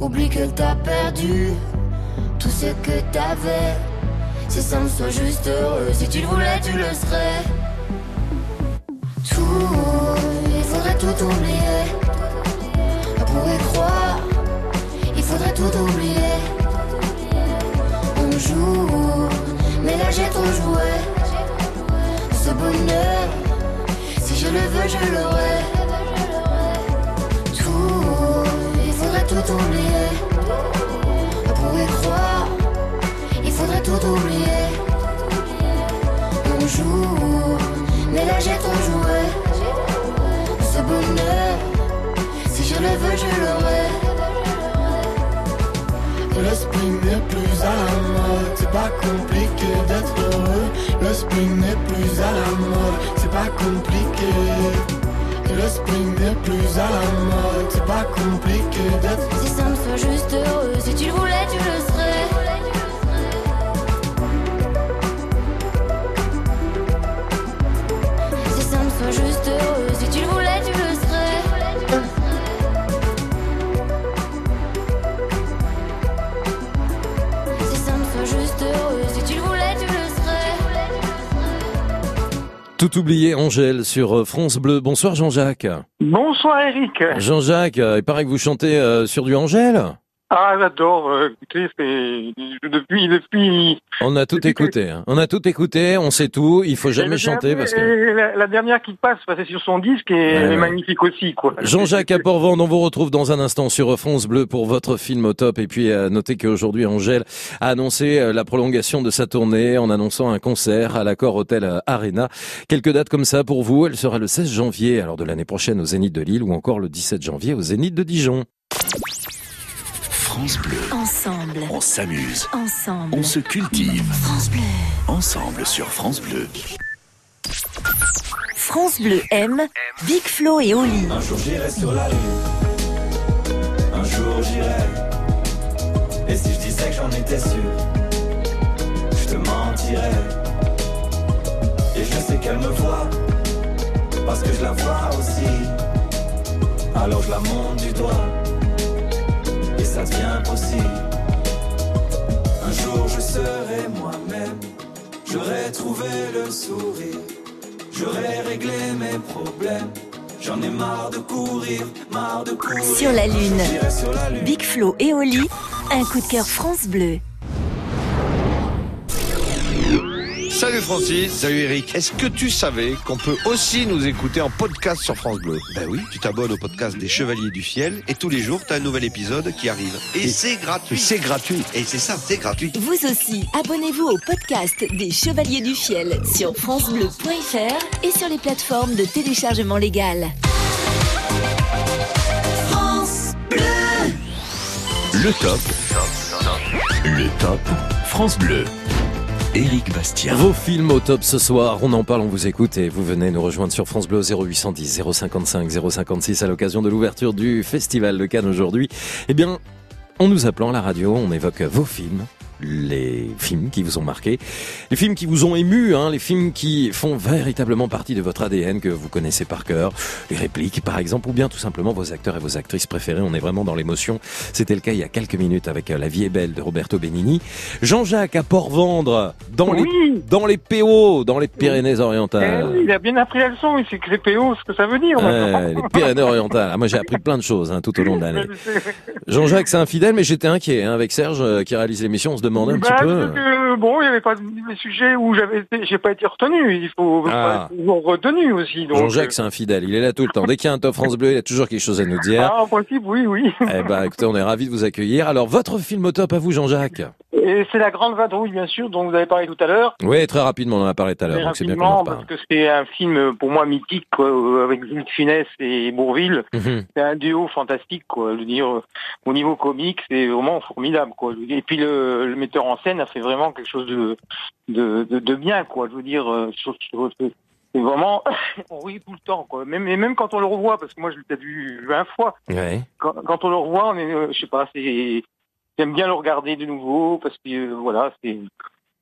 oublie qu'elle t'a perdu tout ce que t'avais. C'est simple, sois juste heureux. Si tu le voulais, tu le serais. Tout, il faudrait tout oublier. Pour y croire, il faudrait tout oublier. On joue, mais là j'ai trop joué. Ce bonheur, si je le veux, je l'aurai. Tout oublier. Y croire, il faudrait tout oublier. On joue, mais là j'ai trop joué. Ce bonheur, si je le veux, je l'aurai. Le spin n'est plus à la mode, c'est pas compliqué d'être heureux. Le spin n'est plus à la mode, c'est pas compliqué. Le spin n'est plus à la mode, c'est pas compliqué d'être Si simple, sois juste heureux, si tu le voulais, tu le serais. Tout oublié, Angèle, sur euh, France Bleu. Bonsoir Jean-Jacques. Bonsoir Eric. Jean-Jacques, euh, il paraît que vous chantez euh, sur du Angèle Ah j'adore, euh, écoutez, c'est depuis depuis. On a tout écouté. hein. On a tout écouté, on sait tout. Il faut jamais chanter parce que... la, la dernière qui passe, bah, c'est sur son disque et Ouais, elle est magnifique aussi quoi. Jean-Jacques Aporvand, on vous retrouve dans un instant sur France Bleu pour votre film au top. Et puis, notez qu'aujourd'hui, Angèle a annoncé euh, la prolongation de sa tournée en annonçant un concert à l'Accord Hotel euh, Arena. Quelques dates comme ça pour vous. Elle sera le 16 janvier, alors de l'année prochaine au Zénith de Lille ou encore le 17 janvier au Zénith de Dijon. France Bleu. Ensemble. On s'amuse. Ensemble. On se cultive. France Bleu. Ensemble sur France Bleu. France Bleu aime Big Flo et Oli. Un jour j'irai sur la lune. Un jour j'irai. Et si je disais que j'en étais sûr, je te mentirais. Et je sais qu'elle me voit, parce que je la vois aussi. Alors je la monte du doigt, ça devient possible. Un jour je serai moi-même, j'aurai trouvé le sourire, j'aurai réglé mes problèmes. J'en ai marre de courir, marre de courir. Sur la Lune. J'irai sur la lune. Big Flo et Oli. Un coup de cœur France Bleu. Salut Francis, salut Eric. Est-ce que tu savais qu'on peut aussi nous écouter en podcast sur France Bleu? Ben oui, tu t'abonnes au podcast des Chevaliers du Fiel et tous les jours, tu as un nouvel épisode qui arrive. Et, c'est gratuit. C'est gratuit. Et c'est ça, c'est gratuit. Vous aussi, abonnez-vous au podcast des Chevaliers du Fiel sur francebleu.fr et sur les plateformes de téléchargement légal. France Bleu. Le top. Le top. France Bleu. Éric Bastien. Vos films au top ce soir, on en parle, on vous écoute et vous venez nous rejoindre sur France Bleu 0810 055 056 à l'occasion de l'ouverture du Festival de Cannes aujourd'hui. Eh bien, en nous appelant à la radio, on évoque vos films les films qui vous ont marqué, les films qui vous ont ému, hein, les films qui font véritablement partie de votre ADN que vous connaissez par cœur, les répliques par exemple, ou bien tout simplement vos acteurs et vos actrices préférés. On est vraiment dans l'émotion. C'était le cas il y a quelques minutes avec euh, La vie est belle de Roberto Benigni. Jean-Jacques à Port-Vendre, dans les dans les PO, dans les Pyrénées-Orientales. Eh il a bien appris la leçon, il sait que les PO, ce que ça veut dire. Ouais, les Pyrénées-Orientales. Ah, moi, j'ai appris plein de choses hein, tout au long de l'année. Jean-Jacques, c'est infidèle, mais j'étais inquiet hein, avec Serge euh, qui réalise l'émission. On se un Bah, petit peu. parce que, bon, il n'y avait pas des sujets où j'avais j'ai pas été retenu. Il faut Ah. toujours retenu aussi. Donc, Jean-Jacques, c'est infidèle. Il est là tout le temps. Dès qu'il y a un top France Bleu, il a toujours quelque chose à nous dire. Ah, en principe, oui, oui. Eh ben, écoutez, on est ravis de vous accueillir. Alors, votre film au top à vous, Jean-Jacques? Et c'est la Grande Vadrouille, bien sûr, dont vous avez parlé tout à l'heure. Oui, très rapidement, on en a parlé tout à l'heure, Très bien parce que c'est un film pour moi mythique, quoi, avec de Funès et Bourville. Mhm. C'est un duo fantastique, quoi. Je veux dire, au niveau comique, c'est vraiment formidable, quoi. Et puis le, le metteur en scène a fait vraiment quelque chose de de, de, de bien, quoi. Je veux dire, euh, c'est vraiment, on rit tout le temps, quoi. Même et même quand on le revoit, parce que moi je l'ai peut-être vu 20 fois. Ouais. Quand, quand on le revoit, on est, euh, je sais pas, c'est, j'aime bien le regarder de nouveau parce que euh, voilà, c'est,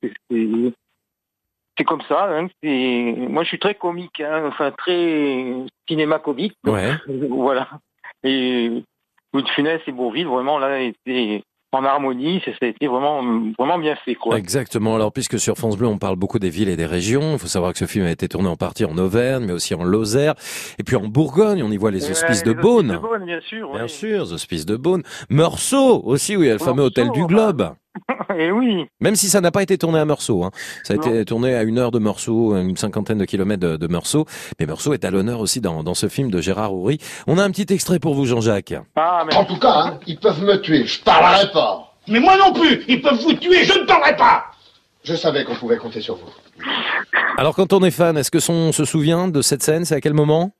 c'est, c'est- c'est comme ça. Hein, c'est, moi, je suis très comique, hein, enfin très cinéma comique. Ouais. voilà. Et Louis de Funès et Bourville, vraiment là, étaient en harmonie. Ça, ça a été vraiment, vraiment bien fait, quoi. Exactement. Alors, puisque sur France Bleu, on parle beaucoup des villes et des régions, il faut savoir que ce film a été tourné en partie en Auvergne, mais aussi en Lozère, et puis en Bourgogne, on y voit les hospices de les Beaune. hospices de Beaune, bien sûr. Bien sûr, les hospices de Beaune. Meursault aussi, où il y a le fameux hôtel du Globe. Et oui. Même si ça n'a pas été tourné à Meursault. Hein. Ça a été tourné à une heure de Meursault, une cinquantaine de kilomètres de, de Meursault. Mais Meursault est à l'honneur aussi dans, dans ce film de Gérard Houry. On a un petit extrait pour vous, Jean-Jacques. En tout cas, hein, ils peuvent me tuer, je parlerai pas. Mais moi non plus, ils peuvent vous tuer, je ne parlerai pas. Je savais qu'on pouvait compter sur vous. Alors, quand on est fan, est-ce que son se souvient de cette scène? C'est à quel moment?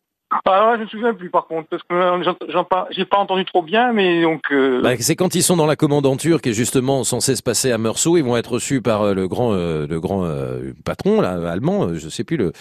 Ah, je me souviens plus par contre, parce que euh, j'en pas- j'ai pas entendu trop bien, mais donc. euh, Bah, c'est quand ils sont dans la commandanture qui est justement censée se passer à Meursault. Ils vont être reçus par euh, le grand, euh, le grand euh, patron là, allemand, je sais plus le,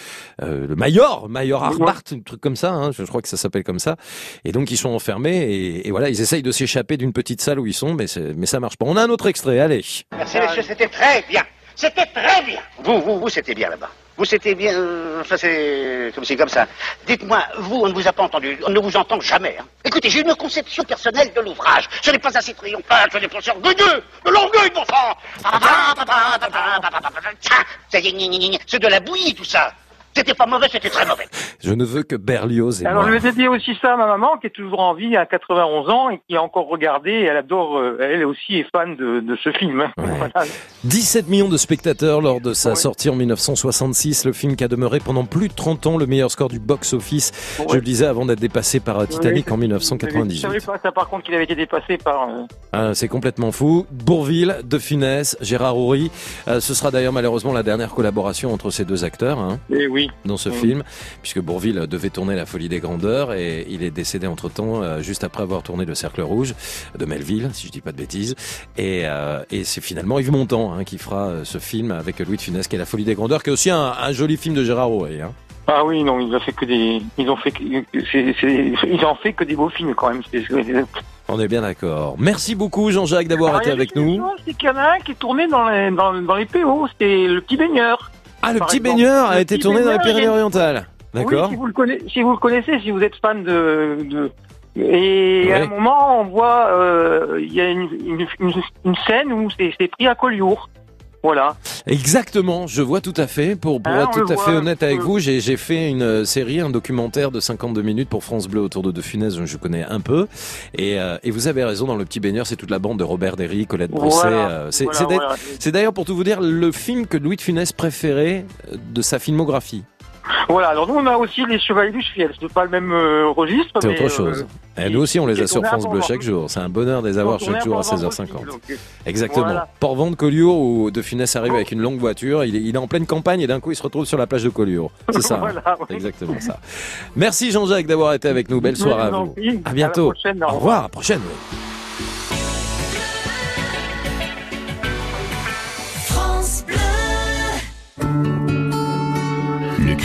euh, le Mayor, Mayor Harbart, un truc comme ça. Hein, je crois que ça s'appelle comme ça. Et donc ils sont enfermés et, et voilà, ils essayent de s'échapper d'une petite salle où ils sont, mais mais ça marche pas. On a un autre extrait. Allez. Merci messieurs, c'était très bien. C'était très bien. Vous, vous, vous, c'était bien là-bas. Vous, c'était bien. euh, ça, c'est comme comme ça. Dites-moi, vous, on ne vous a pas entendu. On ne vous entend jamais. hein. Écoutez, j'ai une conception personnelle de l'ouvrage. Ce n'est pas assez triomphal, ce n'est pas orgueilleux. De l'orgueil, gna, gna. c'est de la bouillie, tout ça. C'était pas mauvais, c'était très mauvais. Je ne veux que Berlioz et Alors moi. je vais dédier aussi ça à ma maman qui est toujours en vie à 91 ans et qui a encore regardé. et Elle adore, euh, elle aussi est fan de, de ce film. hein. Voilà. 17 millions de spectateurs lors de sa sortie en 1966, le film qui a demeuré pendant plus de 30 ans le meilleur score du box-office. Je le disais avant d'être dépassé par Titanic Oui, en Je 1998. savais pas ça par contre qu'il avait été dépassé par. euh, Ah, c'est complètement fou. Bourville, De Funès, Gérard Houry. Euh, ce sera d'ailleurs malheureusement la dernière collaboration entre ces deux acteurs hein, Eh oui. Dans ce film, puisque Bourville devait tourner La Folie des Grandeurs et il est décédé entre-temps, euh, juste après avoir tourné Le Cercle Rouge de Melville, si je dis pas de bêtises. Et, euh, et c'est finalement Yves Montand hein, qui fera euh, ce film avec Louis de Funès, qui est La Folie des Grandeurs, qui est aussi un, un joli film de Gérard Houry. Hein. Ah oui, non, il a fait que des, ils ont fait, que- c'est, c'est, ils ont fait que des beaux films quand même. C'est- On est bien d'accord. Merci beaucoup Jean-Jacques d'avoir Alors, été avec nous. C'est qu'il y en a un qui est tourné dans les, dans, dans les PO, c'est le petit baigneur. Ah, le petit exemple. baigneur a Le été tourné dans les Pyrénées-Orientales. D'accord Oui, si vous le connaissez, si vous le connaissez, si vous êtes fan de, de et à un moment, on voit, euh, il y a une, une, une, une scène où c'est pris à Collioure. Voilà. Exactement, je vois tout à fait. Pour, pour Ah, être tout à fait honnête avec vous, j'ai fait une euh, série, un documentaire de 52 minutes pour France Bleu autour de De Funès, dont je connais un peu. Et, euh, et vous avez raison, dans Le Petit Baigneur, c'est toute la bande de Robert Derry, Colette Brousset. Voilà, euh, c'est voilà, d'ailleurs- voilà. pour tout vous dire le film que Louis de Funès préférait de sa filmographie. Voilà. Alors nous, on a aussi les Chevaliers du Fiel. C'est pas le même euh, registre. C'est autre euh, chose. Et nous aussi, on les a sur France Bleu chaque jour. C'est un bonheur de les avoir chaque jour à Port-Vendre 16h50. aussi, donc, euh, Exactement. voilà. Port-Vendre, Collioure, où De Funès arrive avec une longue voiture. Il est, il est en pleine campagne et d'un coup, il se retrouve sur la plage de Collioure. C'est ça. hein. Oui. Exactement ça. Merci Jean-Jacques d'avoir été avec nous. Belle soirée à vous. À bientôt. À la prochaine, au revoir. revoir. À la prochaine. oui.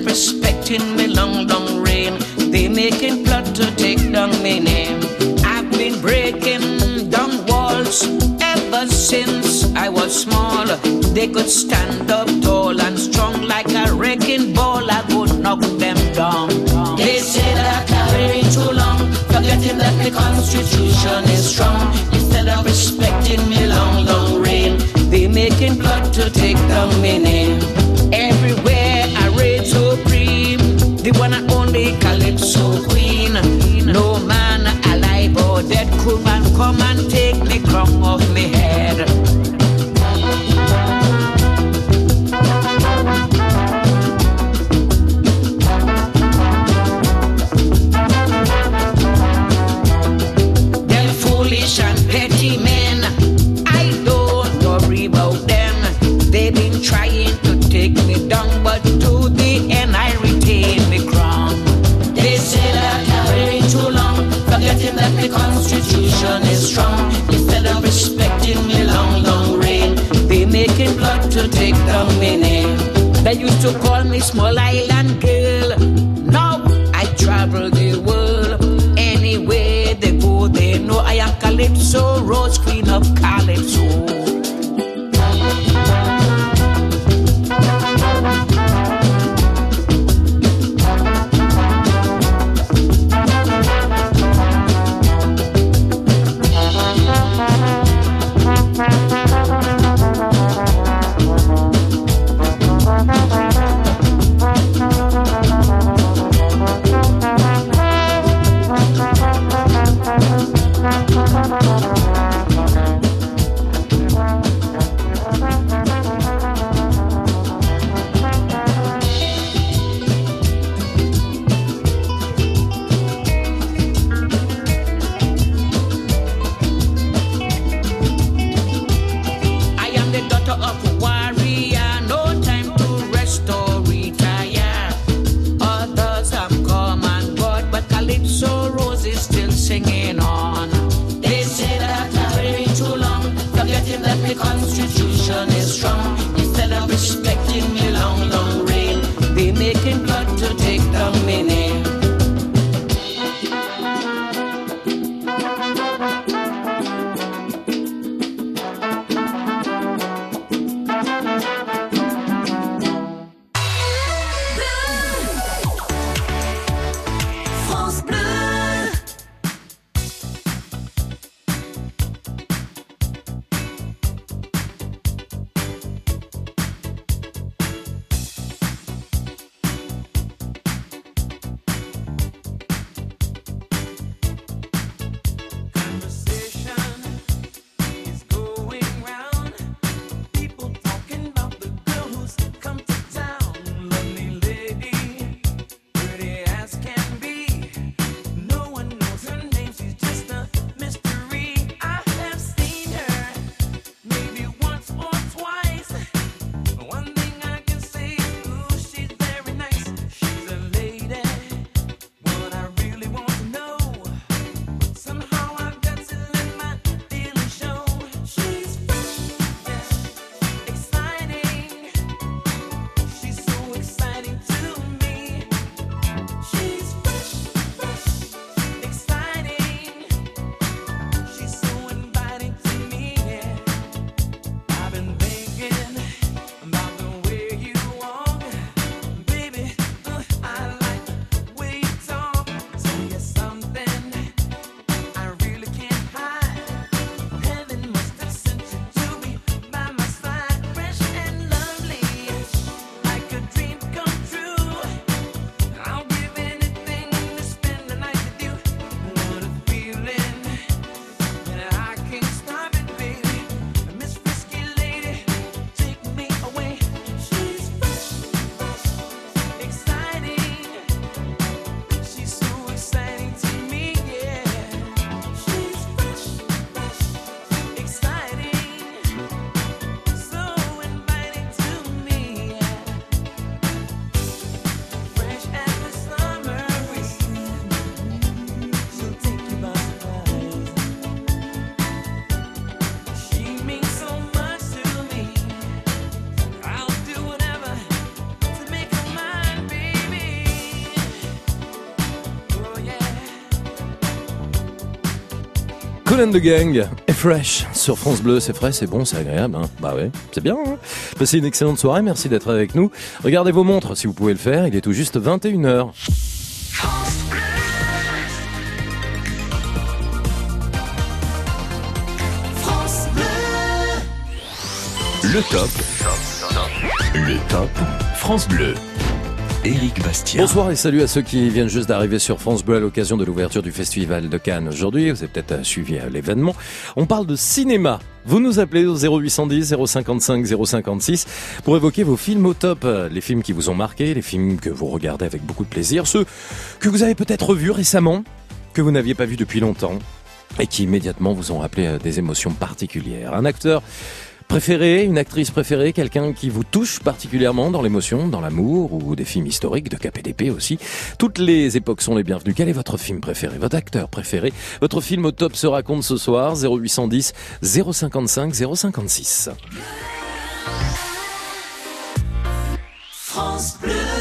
Respecting me long, long reign. They making plot to take down my name. I've been breaking down walls ever since I was small. They could stand up tall and strong like a wrecking ball. I would knock them down. They say that I waiting too long, forgetting that the Constitution is strong. Instead of respecting me long, long reign, they making plot to take down my name. Everywhere come and take the crown off me head. Blood to take down name. They used to call me small island girl. Now I travel the world. Anywhere they go, they know I am Calypso, Rose Queen of and the Gang est fresh sur France Bleu. C'est frais, c'est bon, c'est agréable. Hein bah ouais, c'est bien. Hein Passez une excellente soirée. Merci d'être avec nous. Regardez vos montres si vous pouvez le faire. Il est tout juste 21h. France Bleu. Le top. Le top France Bleu. Éric Bastien. Bonsoir et salut à ceux qui viennent juste d'arriver sur France Bleu à l'occasion de l'ouverture du Festival de Cannes aujourd'hui. Vous avez peut-être euh, suivi euh, l'événement. On parle de cinéma. Vous nous appelez au 0810 055 056 pour évoquer vos films au top. Euh, Les films qui vous ont marqué, les films que vous regardez avec beaucoup de plaisir, ceux que vous avez peut-être vus récemment, que vous n'aviez pas vus depuis longtemps et qui immédiatement vous ont rappelé des émotions particulières. Un acteur préféré, une actrice préférée, quelqu'un qui vous touche particulièrement dans l'émotion, dans l'amour ou des films historiques de KPDP aussi. Toutes les époques sont les bienvenues. Quel est votre film préféré, votre acteur préféré? Votre film au top se raconte ce soir 0810 055 056. France Bleu.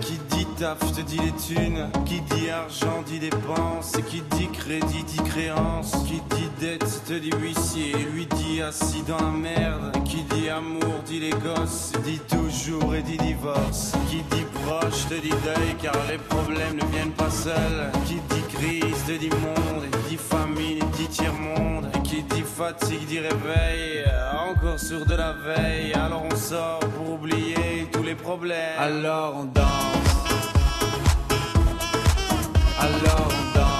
Qui dit taf te dit les thunes. Qui dit argent dit dépenses. Qui dit crédit dit créance. Qui dit dette te dit huissier. Lui dit assis dans la merde. Qui dit amour dit les gosses. Dit toujours et dit divorce. Qui dit proche te dit deuil. Car les problèmes ne viennent pas seuls. Qui dit crise te dit monde. Dit famine dit tiers-monde. Et fatigue dit réveil Encore sur de la veille. Alors on sort pour oublier tous les problèmes. Alors on danse. Alors on danse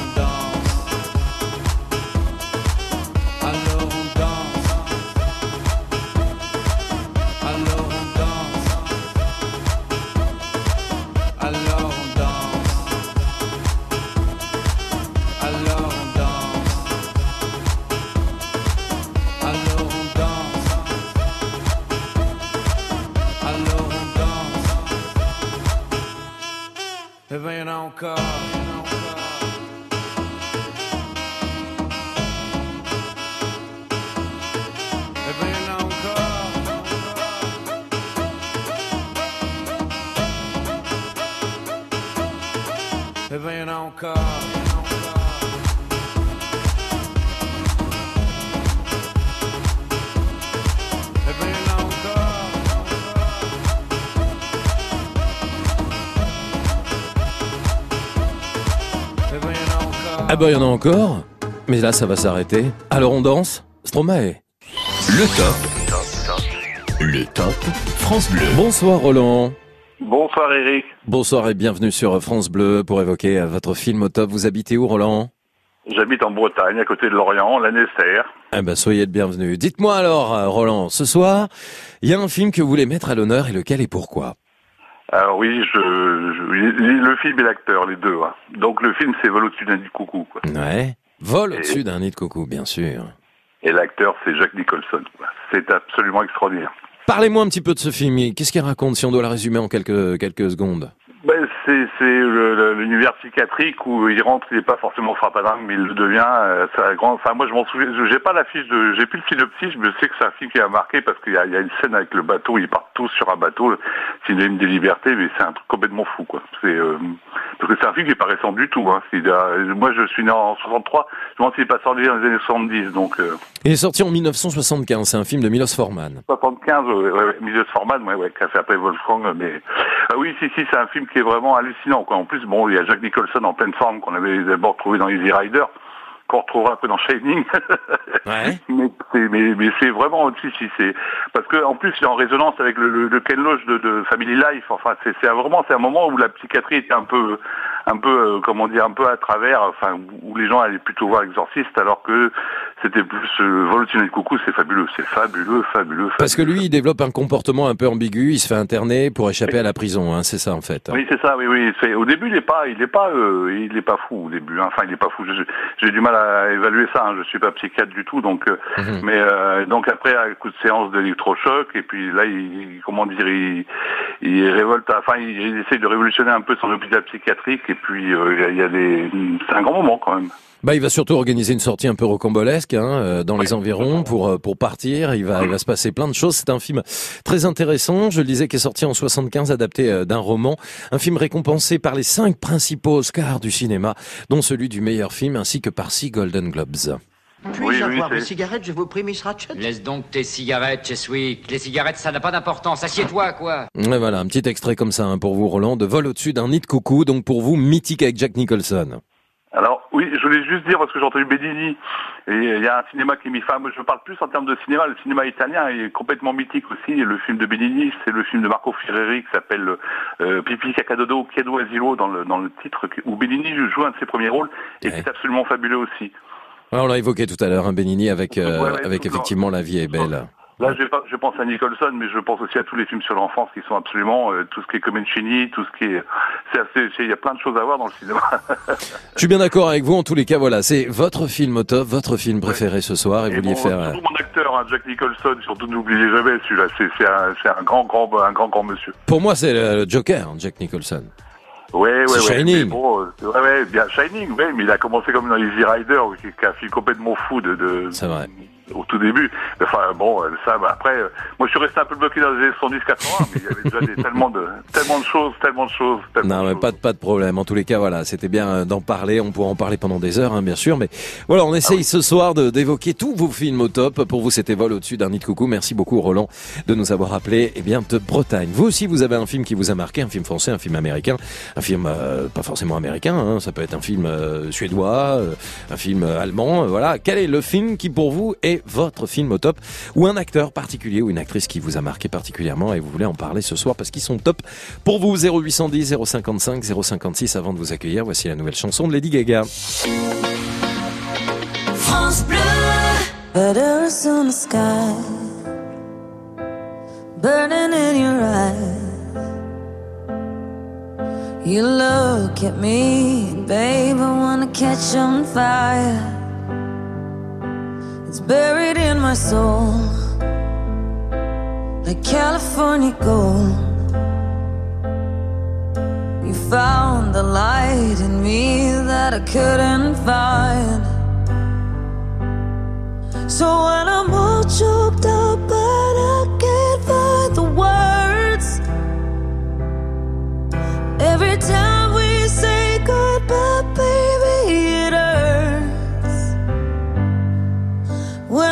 bah il y en a encore, mais là ça va s'arrêter. Alors on danse Stromae. Le top. Le top France Bleu. Bonsoir Roland. Bonsoir Eric. Bonsoir et bienvenue sur France Bleu pour évoquer euh, votre film au top. Vous habitez où Roland? J'habite en Bretagne, à côté de Lorient, la Nessère. Eh ben soyez le bienvenu. Dites-moi alors euh, Roland, ce soir, il y a un film que vous voulez mettre à l'honneur et lequel et pourquoi? Alors oui, je, je- le film et l'acteur, les deux. hein. Donc le film, c'est Vol au-dessus d'un nid de coucou. Quoi. Ouais. Vol au-dessus d'un nid de coucou, bien sûr. Et l'acteur, c'est Jack Nicholson. C'est absolument extraordinaire. Parlez-moi un petit peu de ce film. Qu'est-ce qu'il raconte si on doit le résumer en quelques, quelques secondes? Ben, c'est l'univers psychiatrique où il rentre, il n'est pas forcément frappadingue, mais il le devient. euh, un grand. Enfin, moi, je m'en souviens. J'ai pas la fiche de, j'ai plus le synopsis, mais je sais que c'est un film qui a marqué parce qu'il y y a une scène avec le bateau. Ils partent tous sur un bateau. Une des libertés, mais c'est un truc complètement fou, quoi. C'est euh, parce que c'est un film qui est pas récent du tout. Hein. Euh, moi, je suis né en 63. Je me demande s'il est pas sorti dans les années 70, donc. Il est sorti en 1975. C'est un film de Milos Forman. 75, ouais, ouais, ouais, de Forman, ouais, ouais, qui a fait après Wolfgang, mais ah oui, si, si, c'est un film qui est vraiment hallucinant, quoi. En plus, bon, il y a Jack Nicholson en pleine forme qu'on avait d'abord trouvé dans Easy Rider, qu'on retrouvera peu dans Shining. mais c'est, mais, mais c'est vraiment, si, si, c'est, parce que, en plus, il est en résonance avec le, le, le Ken Loach de, de Family Life. Enfin, c'est, vraiment, c'est un moment où la psychiatrie était un peu, un peu, euh, comment dire, un peu à travers, enfin, où les gens allaient plutôt voir l'exorciste, alors que c'était plus, euh, Volontiers de coucou, c'est fabuleux, c'est fabuleux, fabuleux, Parce que lui, il développe un comportement un peu ambigu. Il se fait interner pour échapper à la prison. Hein, c'est ça en fait. Oui, c'est ça. Oui, oui. C'est au début, il est pas, il est pas, euh, il est pas fou au début. hein. Enfin, il est pas fou. Je- J'ai du mal à évaluer ça. Hein. Je suis pas psychiatre du tout, donc. euh, Mais euh, donc après, à coup de séance d'électrochoc, et puis là, il, comment dire, il, il révolte. Enfin, il, il essaye de révolutionner un peu son hôpital psychiatrique, et puis euh, il y a- il y a des, c'est un grand moment quand même. Bah, il va surtout organiser une sortie un peu rocambolesque hein, euh, dans les environs pour euh, pour partir. Il va il va se passer plein de choses. C'est un film très intéressant. Je le disais, qui est sorti en 75, adapté d'un roman. Un film récompensé par les cinq principaux Oscars du cinéma, dont celui du meilleur film, ainsi que par six Golden Globes. Puis-je avoir des cigarettes Je vous prie, Miss Ratchet? Laisse donc tes cigarettes, Cheswick. Les cigarettes, ça n'a pas d'importance. Assieds-toi, quoi. Et voilà, un petit extrait comme ça hein, pour vous, Roland, de vol au-dessus d'un nid de coucou. Donc pour vous, mythique avec Jack Nicholson. Alors oui, je voulais juste dire parce que j'ai entendu Bedini et il y a un cinéma qui est mis. Enfin, moi, je parle plus en termes de cinéma. Le cinéma italien est complètement mythique aussi. Le film de Bedini, c'est le film de Marco Ferreri qui s'appelle euh, Pipi Cacadodo Chiedo Asilo dans le dans le titre où Bedini joue un de ses premiers rôles et c'est absolument fabuleux aussi. On l'a évoqué tout à l'heure, un Benigni avec euh, Ouais, ouais, avec effectivement La vie est belle. Là, je, je pense à Nicholson, mais je pense aussi à tous les films sur l'enfance qui sont absolument euh, tout ce qui est Comencini, tout ce qui est. C'est assez. c'est- Il y a plein de choses à voir dans le cinéma. Je suis bien d'accord avec vous. En tous les cas, voilà, c'est votre film au top, votre film préféré ce soir, et vous vouliez Bon, faire. euh, mon acteur, hein, Jack Nicholson, surtout n'oubliez jamais celui-là. C'est un, c'est un grand, grand, un grand, grand monsieur. Pour moi, c'est le Joker, Jack Nicholson. Ouais, ouais, C'est ouais. Shining. Bon, euh, ouais, ouais, bien Shining, ouais, mais il a commencé comme dans Easy Rider, qui, qui est un film complètement fou de, de C'est vrai. Au tout début. Enfin bon, euh, ça, bah, après, euh, moi je suis resté un peu bloqué dans les années 70-80, mais il y avait déjà des, tellement de, tellement de choses, tellement de choses. Non, mais pas de pas de problème. En tous les cas, voilà, c'était bien euh, d'en parler. On pourra en parler pendant des heures, hein, bien sûr. Mais voilà, on essaye ce soir d'évoquer tous vos films au top. Pour vous, c'était Vol au-dessus d'un nid de coucou. Merci beaucoup, Roland, de nous avoir appelé. Eh bien, de Bretagne. Vous aussi, vous avez un film qui vous a marqué, un film français, un film américain, un film euh, pas forcément américain. hein, ça peut être un film euh, suédois, euh, un film allemand. voilà. Quel est le film qui, pour vous, est votre film au top, ou un acteur particulier ou une actrice qui vous a marqué particulièrement et vous voulez en parler ce soir parce qu'ils sont top. Pour vous, 0810 055 056. Avant de vous accueillir, voici la nouvelle chanson de Lady Gaga. France Bleu. In the sky, burning in your eyes. You look at me, babe, I wanna catch on fire. It's buried in my soul, like California gold. You found the light in me that I couldn't find. So when I'm all choked up, but I can't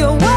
You're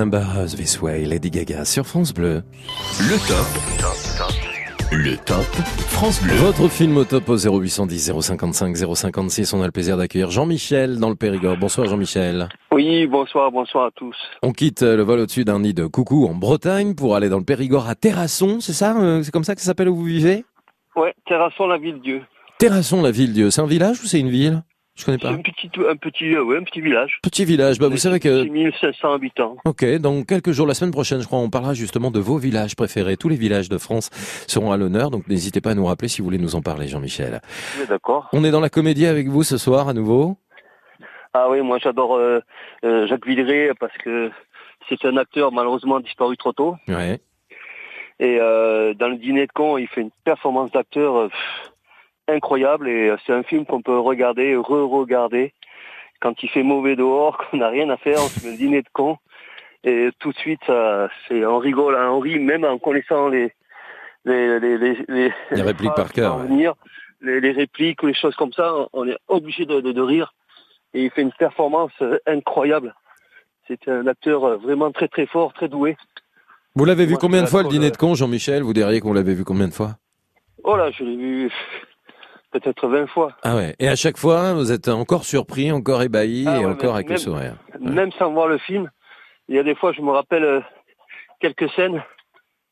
Remember us this way, Lady Gaga sur France Bleu. Le top. Le top France Bleu. Votre film au top au 0810 055 056. On a le plaisir d'accueillir Jean-Michel dans le Périgord. Bonsoir Jean-Michel. Oui, bonsoir, bonsoir à tous. On quitte euh, le vol au-dessus d'un nid de coucou en Bretagne pour aller dans le Périgord à Terrasson, c'est ça euh, C'est comme ça que ça s'appelle où vous vivez? Ouais, Terrasson, la ville Dieu. Terrasson, la ville Dieu. C'est un village ou c'est une ville? Je connais pas. un petit, un petit, euh, ouais, un petit village. Petit village. Bah, vous savez que 6500 habitants. Ok, dans quelques jours, la semaine prochaine, je crois, on parlera justement de vos villages préférés. Tous les villages de France seront à l'honneur, donc n'hésitez pas à nous rappeler si vous voulez nous en parler, Jean-Michel. Oui, d'accord. On est dans la comédie avec vous ce soir à nouveau. Ah oui, moi j'adore euh, euh, Jacques Villeray parce que c'est un acteur malheureusement disparu trop tôt. Ouais. Et euh, dans le dîner de con, il fait une performance d'acteur pff, incroyable et euh, c'est un film qu'on peut regarder, re-regarder. Quand il fait mauvais dehors, qu'on n'a rien à faire, on se met le dîner de con. Et tout de suite, c'est, on rigole, hein, on rit, même en connaissant les, les, les, les, les, Les répliques par cœur, ouais. les, les répliques ou les choses comme ça, on est obligé de, de, de rire. Et il fait une performance euh, incroyable. C'est un acteur euh, vraiment très très fort, très doué. Vous l'avez vu Moi, combien de fois le dîner euh, de con, Jean-Michel? Vous diriez qu'on l'avait vu combien de fois? Oh là, je l'ai vu peut-être 20 fois. Ah ouais. Et à chaque fois, vous êtes encore surpris, encore ébahi Ah et ouais, encore avec le sourire. Même sans voir le film, il y a des fois, je me rappelle euh, quelques scènes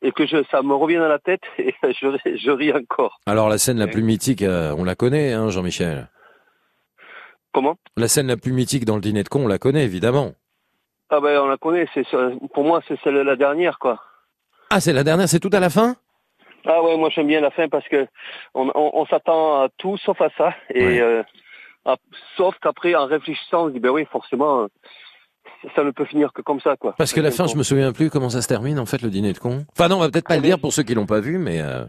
et que je, ça me revient dans la tête et je, ris- je ris encore. Alors la scène la plus mythique, euh, on la connaît, hein, Jean-Michel. Comment? La scène la plus mythique dans le dîner de con, on la connaît évidemment. Ah ben, on la connaît. C'est pour moi, c'est celle la dernière, quoi. Ah, c'est la dernière, c'est tout à la fin? Ah ouais, moi j'aime bien la fin parce que on, on, on s'attend à tout sauf à ça. Et euh, à- sauf qu'après, en réfléchissant, on se dit ben oui, forcément, ça ne peut finir que comme ça, quoi. Parce que la fin, je me souviens plus comment ça se termine en fait le dîner de con. Enfin non, on va peut-être pas le dire pour ceux qui l'ont pas vu, mais euh,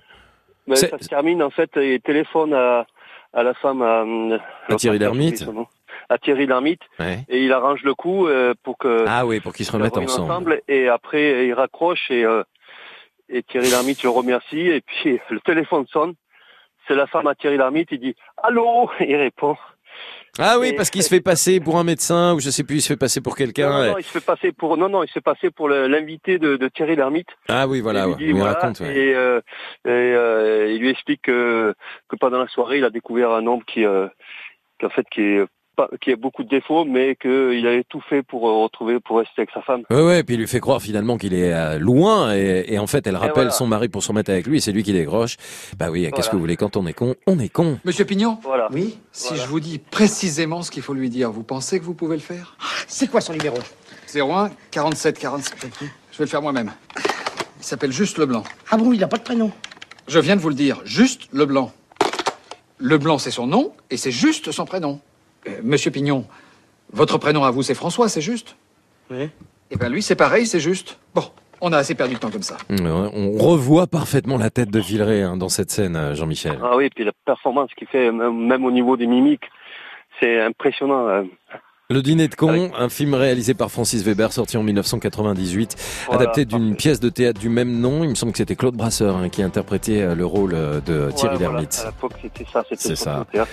Ben, C'est- ça se termine en fait, il téléphone à, à la femme, à, À Thierry Lhermitte. à Thierry Lhermitte, ouais. et il arrange le coup euh, pour que Ah oui, pour qu'ils se remettent reviennent ensemble. Et après, il raccroche et, euh, et Thierry Lhermitte le remercie. Et puis le téléphone sonne. C'est la femme à Thierry Lhermitte. Il dit Allô? Il répond. Ah oui, Et- parce qu'il se fait passer pour un médecin ou je sais plus, il se fait passer pour quelqu'un. non, non, il se fait passer pour non non, il se fait passer pour l'invité de, de Thierry Lhermitte. Ah oui, voilà, Il lui dit, voilà, raconte. ouais. et, euh, et, euh, il lui explique que, que pendant la soirée, il a découvert un homme qui, euh, qui en fait, qui est qui a beaucoup de défauts, mais qu'il avait tout fait pour euh, retrouver, pour rester avec sa femme. Ouais, ouais, puis il lui fait croire finalement qu'il est euh, loin et, et en fait elle rappelle voilà. son mari pour se remettre avec lui et c'est lui qui décroche. Bah oui, qu'est-ce que vous voulez quand on est con On est con. Monsieur Pignon Voilà. Oui Si je vous dis précisément ce qu'il faut lui dire, vous pensez que vous pouvez le faire? C'est quoi son numéro? 01 47 47. Je vais le faire moi-même. Il s'appelle Juste Leblanc. Ah bon, il n'a pas de prénom? Je viens de vous le dire, Juste Leblanc. Leblanc, c'est son nom et c'est juste son prénom. Euh, Monsieur Pignon, votre prénom à vous, c'est François, c'est juste Oui. Eh bien, lui, c'est pareil, c'est juste. Bon, on a assez perdu de temps comme ça. Euh, On revoit parfaitement la tête de Villeray hein, dans cette scène, euh, Jean-Michel. Ah oui, puis la performance qu'il fait, même, au niveau des mimiques, c'est impressionnant. euh. Le dîner de con, un film réalisé par Francis Weber, sorti en 1998, Voilà, adapté d'une pièce de théâtre du même nom. Il me semble que c'était Claude Brasseur hein, qui interprétait le rôle de Thierry Ouais, voilà, Lhermitte. à l'époque, c'était ça, c'était C'est surtout ça. au théâtre.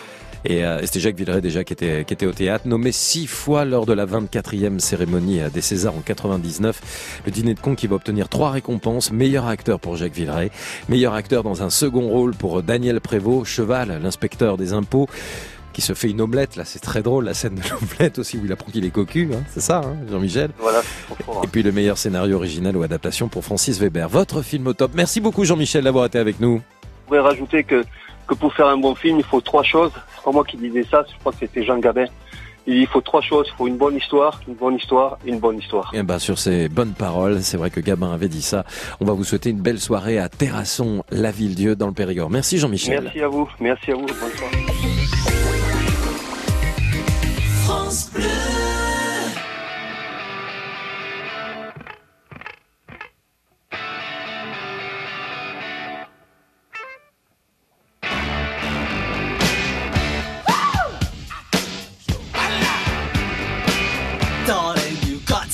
Et euh, c'était Jacques Villeray déjà qui était, qui était au théâtre, nommé six fois lors de la 24e cérémonie euh, des Césars en 99. Le dîner de con qui va obtenir trois récompenses. Meilleur acteur pour Jacques Villeray, meilleur acteur dans un second rôle pour euh, Daniel Prévost, Cheval, l'inspecteur des impôts qui se fait une omelette, là c'est très drôle la scène de l'omelette aussi où il apprend qu'il est cocu, hein, c'est ça hein, Jean-Michel Voilà, trop. Et puis le meilleur scénario original ou adaptation pour Francis Weber. Votre film au top. Merci beaucoup Jean-Michel d'avoir été avec nous. Je pourrais rajouter que, que pour faire un bon film, il faut trois choses. C'est pas moi qui disais ça, je crois que c'était Jean Gabin. Il dit, il faut trois choses. Il faut une bonne histoire, une bonne histoire et une bonne histoire. Et ben sur ces bonnes paroles, c'est vrai que Gabin avait dit ça. On va vous souhaiter une belle soirée à Terrasson, la ville-dieu dans le Périgord. Merci Jean-Michel. Merci à vous. Merci à vous. Bonne soirée.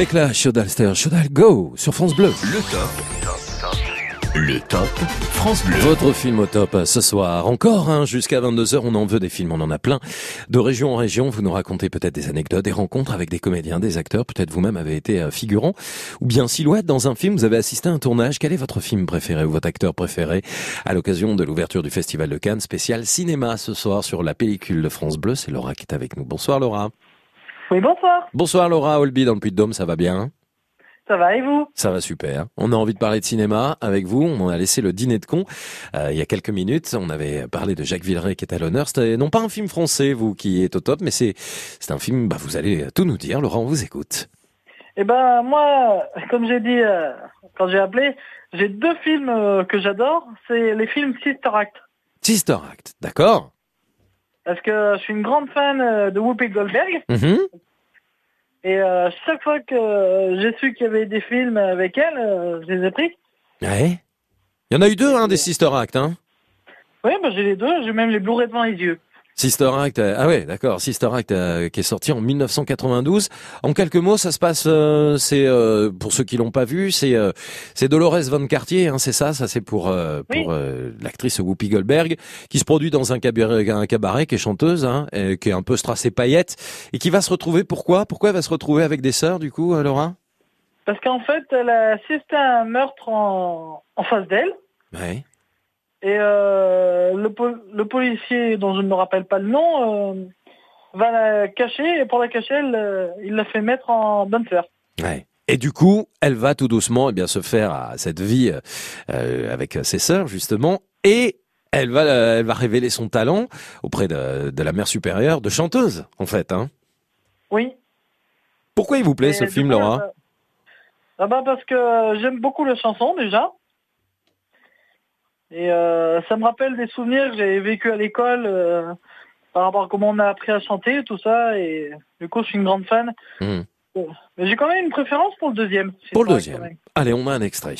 Or Should I Go sur France Bleu. Le top. Le top France Bleu. Votre film au top euh, ce soir. Encore, hein, jusqu'à 22h, on en veut des films, on en a plein. De région en région, vous nous racontez peut-être des anecdotes, des rencontres avec des comédiens, des acteurs. Peut-être vous-même avez été euh, figurant ou bien silhouette dans un film. Vous avez assisté à un tournage. Quel est votre film préféré ou votre acteur préféré à l'occasion de l'ouverture du Festival de Cannes spécial cinéma ce soir sur la pellicule de France Bleu? C'est Laura qui est avec nous. Bonsoir Laura. Oui, bonsoir. Bonsoir Laura Olby dans le Puy-de-Dôme, ça va bien? Ça va et vous? Ça va super. On a envie de parler de cinéma avec vous. On a laissé le dîner de con euh, il y a quelques minutes. On avait parlé de Jacques Villeray qui est à l'honneur. C'était non pas un film français, vous, qui est au top, mais c'est c'est un film. Bah, vous allez tout nous dire. Laurent, on vous écoute. Eh ben moi, comme j'ai dit euh, quand j'ai appelé, j'ai deux films euh, que j'adore. C'est les films Sister Act. Sister Act, d'accord. Parce que je suis une grande fan euh, de Whoopi Goldberg. Mhm. Et euh, chaque fois que j'ai su qu'il y avait des films avec elle, euh, je les ai pris. Ouais. Il y en a eu deux, hein, des Sister Act, hein. Oui, ben, j'ai les deux. J'ai même les Blu-ray devant les yeux. Sister Act, euh, ah ouais, d'accord. Sister Act euh, qui est sorti en 1992. En quelques mots, ça se passe, euh, c'est euh, pour ceux qui l'ont pas vu, c'est euh, c'est Dolores Von Cartier, hein, c'est ça, ça c'est pour euh, pour euh, l'actrice Whoopi Goldberg qui se produit dans un cabaret, un cabaret qui est chanteuse, hein, et qui est un peu strassée paillette et qui va se retrouver. Pourquoi Pourquoi elle va se retrouver avec des sœurs du coup, Laura? Parce qu'en fait, elle a assisté à un meurtre en, en face d'elle. Ouais. Et euh, le, po- le policier, dont je ne me rappelle pas le nom, euh, va la cacher. Et pour la cacher, elle, euh, il l'a fait mettre en bonne sœur. Ouais. Et du coup, elle va tout doucement eh bien se faire à cette vie euh, avec ses sœurs justement, et elle va elle va révéler son talent auprès de, de la mère supérieure de chanteuse en fait. Hein. Oui. Pourquoi il vous plaît Et ce film, coup, Laura? ah bah parce que j'aime beaucoup les chansons déjà. Et euh, ça me rappelle des souvenirs que j'avais vécu à l'école euh, par rapport à comment on a appris à chanter, tout ça. Et du coup, je suis une grande fan. Hmm. Bon. Mais j'ai quand même une préférence pour le deuxième. Pour le deuxième. Allez, on a un extrait.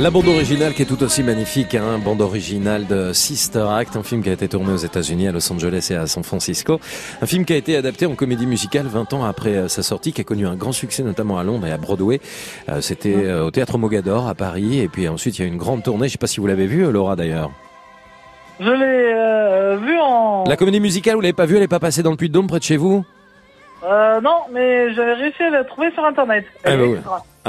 La bande originale qui est tout aussi magnifique, hein, bande originale de Sister Act, un film qui a été tourné aux États-Unis, à Los Angeles et à San Francisco. Un film qui a été adapté en comédie musicale 20 ans après euh, sa sortie, qui a connu un grand succès notamment à Londres et à Broadway. Euh, C'était euh, au Théâtre Mogador à Paris, et puis ensuite il y a eu une grande tournée. Je sais pas si vous l'avez vu, Laura d'ailleurs. Je l'ai euh, vu en... La comédie musicale, vous l'avez pas vue, elle est pas passée dans le Puy-de-Dôme près de chez vous? Euh, non, mais j'avais réussi à la trouver sur Internet. Ouais.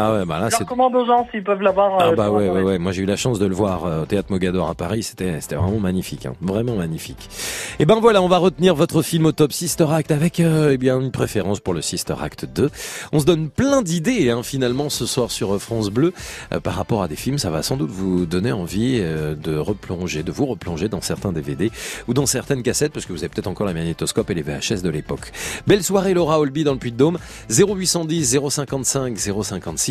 Ah ouais, bah là c'est recommande aux gens s'ils peuvent l'avoir. Ah euh, bah sur ouais, ouais, ouais. Moi j'ai eu la chance de le voir euh, au Théâtre Mogador à Paris. C'était, c'était vraiment magnifique, hein. vraiment magnifique. Et ben voilà, on va retenir votre film au top Sister Act avec euh, eh bien une préférence pour le Sister Act 2. On se donne plein d'idées hein, finalement ce soir sur euh, France Bleu euh, par rapport à des films. Ça va sans doute vous donner envie euh, de replonger, de vous replonger dans certains DVD ou dans certaines cassettes parce que vous avez peut-être encore la magnétoscope et les VHS de l'époque. Belle soirée Laura Holby dans le Puy-de-Dôme. 0810 055 056.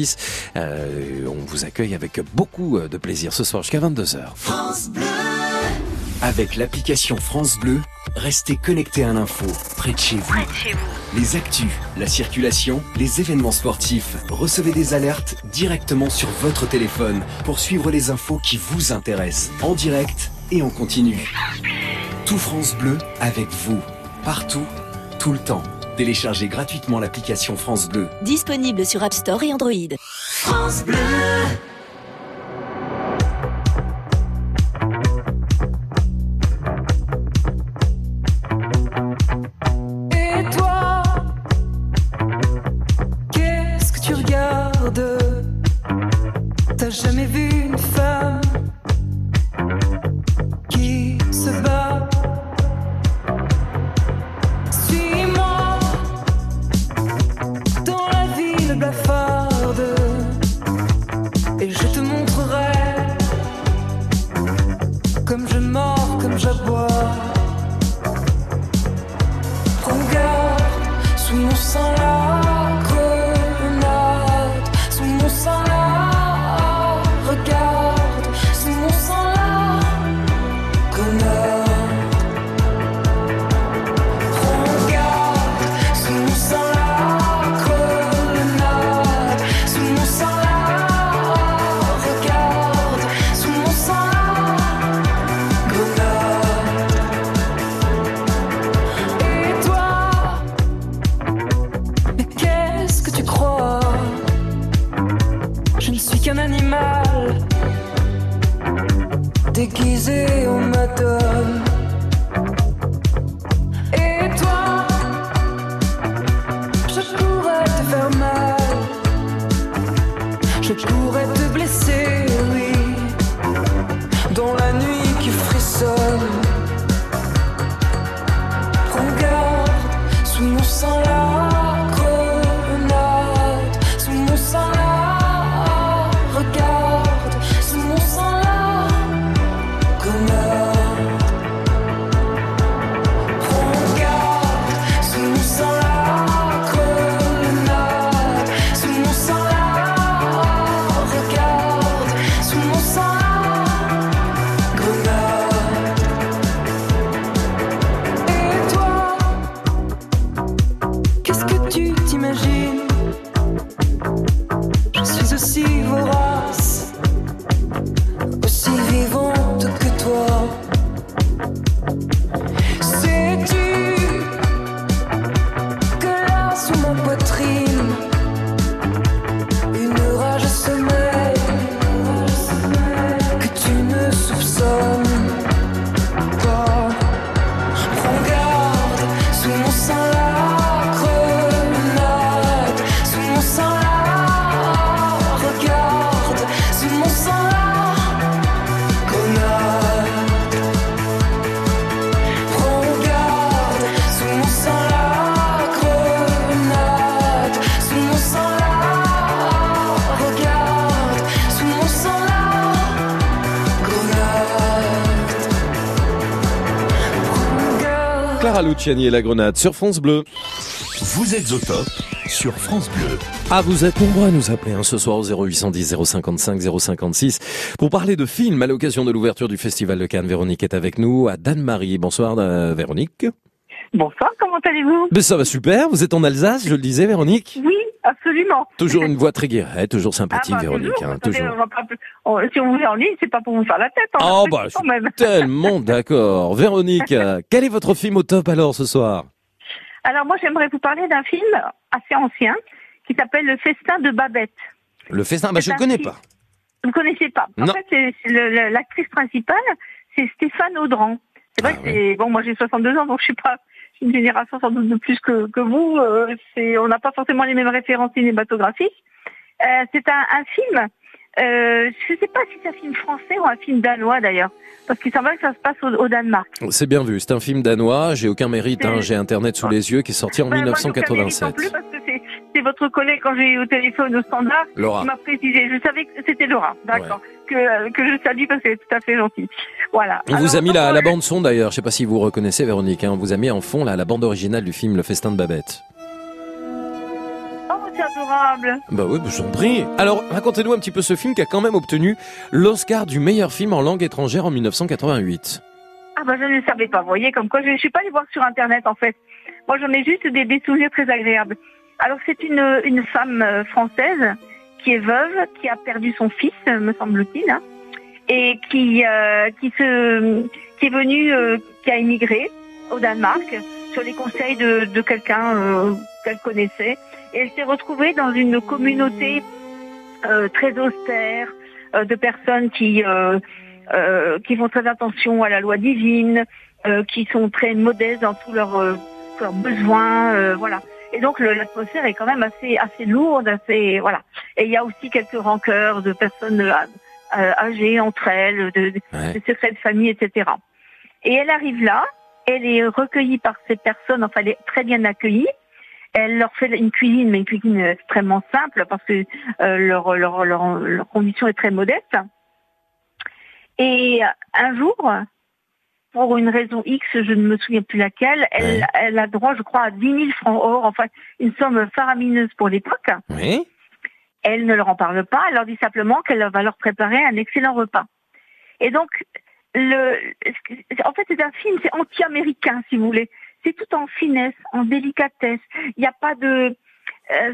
Euh, on vous accueille avec beaucoup de plaisir ce soir jusqu'à 22h. Avec l'application France Bleu, restez connectés à l'info, près de chez vous. Les actus, la circulation, les événements sportifs, recevez des alertes directement sur votre téléphone pour suivre les infos qui vous intéressent, en direct et en continu. Tout France Bleu avec vous, partout, tout le temps. Téléchargez gratuitement l'application France Bleu. Disponible sur App Store et Android. France Bleu. Luciani et la grenade sur France Bleu. Vous êtes au top sur France Bleu. Ah, vous êtes nombreux à nous appeler hein, ce soir au 0810 055 056 pour parler de films à l'occasion de l'ouverture du Festival de Cannes. Véronique est avec nous à Dan-Marie. Bonsoir euh, Véronique. Bonsoir, comment allez-vous? Ben, ça va super, vous êtes en Alsace, je le disais Véronique Oui, absolument. Toujours une voix très guérette, toujours sympathique, Ah bah, Véronique. toujours, hein, attendez, toujours. on va pas- on- si on vous est en ligne, c'est pas pour vous faire la tête. Oh on bah, je même. tellement d'accord. Véronique, euh, quel est votre film au top alors ce soir? Alors moi, j'aimerais vous parler d'un film assez ancien qui s'appelle Le Festin de Babette. Le festin, bah, je ne connais film- pas. Vous ne connaissez pas. En Non. fait, l'actrice principale, c'est Stéphane Audran. C'est Ah vrai que c'est bon. Moi, j'ai 62 ans, donc je suis pas une génération sans doute de plus que, que vous. Euh, on n'a pas forcément les mêmes références cinématographiques. Euh, c'est un, un film. Euh, je ne sais pas si c'est un film français ou un film danois d'ailleurs, parce qu'il semble que ça se passe au, au Danemark. C'est bien vu, c'est un film danois, j'ai aucun mérite, hein, j'ai Internet sous les yeux, qui est sorti en Ben, moi, j'ai aucun mérite non 1987. plus c'est votre collègue quand j'ai eu au téléphone au standard Laura. qui m'a précisé. Je savais que c'était Laura, d'accord, que, que je salue parce qu'elle est tout à fait gentille. Voilà. On vous a mis la, donc, la bande son d'ailleurs, je sais pas si vous reconnaissez Véronique, hein, on vous a mis en fond là, la bande originale du film Le Festin de Babette. Oh, c'est adorable. Bah oui, bah, je vous en prie. Alors, racontez-nous un petit peu ce film qui a quand même obtenu l'Oscar du meilleur film en langue étrangère en 1988. Ah bah je ne le savais pas, vous voyez, comme quoi je ne suis pas allée voir sur Internet en fait. Moi j'en ai juste des, des souvenirs très agréables. Alors c'est une, une femme euh, française qui est veuve, qui a perdu son fils, me semble-t-il, hein, et qui, euh, qui, se, qui est venue, euh, qui a émigré au Danemark sur les conseils de, de quelqu'un euh, qu'elle connaissait. Et elle s'est retrouvée dans une communauté euh, très austère euh, de personnes qui... qui font très attention à la loi divine, qui sont très modestes dans tous leurs leurs besoins, voilà. Et donc l'atmosphère est quand même assez assez lourde, assez voilà. Et il y a aussi quelques rancœurs de personnes euh, euh, âgées entre elles, de, de- secrets de famille, etc. Et elle arrive là, elle est recueillie par ces personnes, enfin elle est très bien accueillie. Elle leur fait une cuisine, mais une cuisine extrêmement simple parce que euh, leur, leur, leur, leur condition est très modeste. Et un jour, pour une raison X, je ne me souviens plus laquelle, elle, elle a droit, je crois, à 10 000 francs or, enfin une somme faramineuse pour l'époque. Oui. Elle ne leur en parle pas, elle leur dit simplement qu'elle va leur préparer un excellent repas. Et donc, le, en fait, c'est un film, c'est anti-américain, si vous voulez. C'est tout en finesse, en délicatesse. Il n'y a pas de,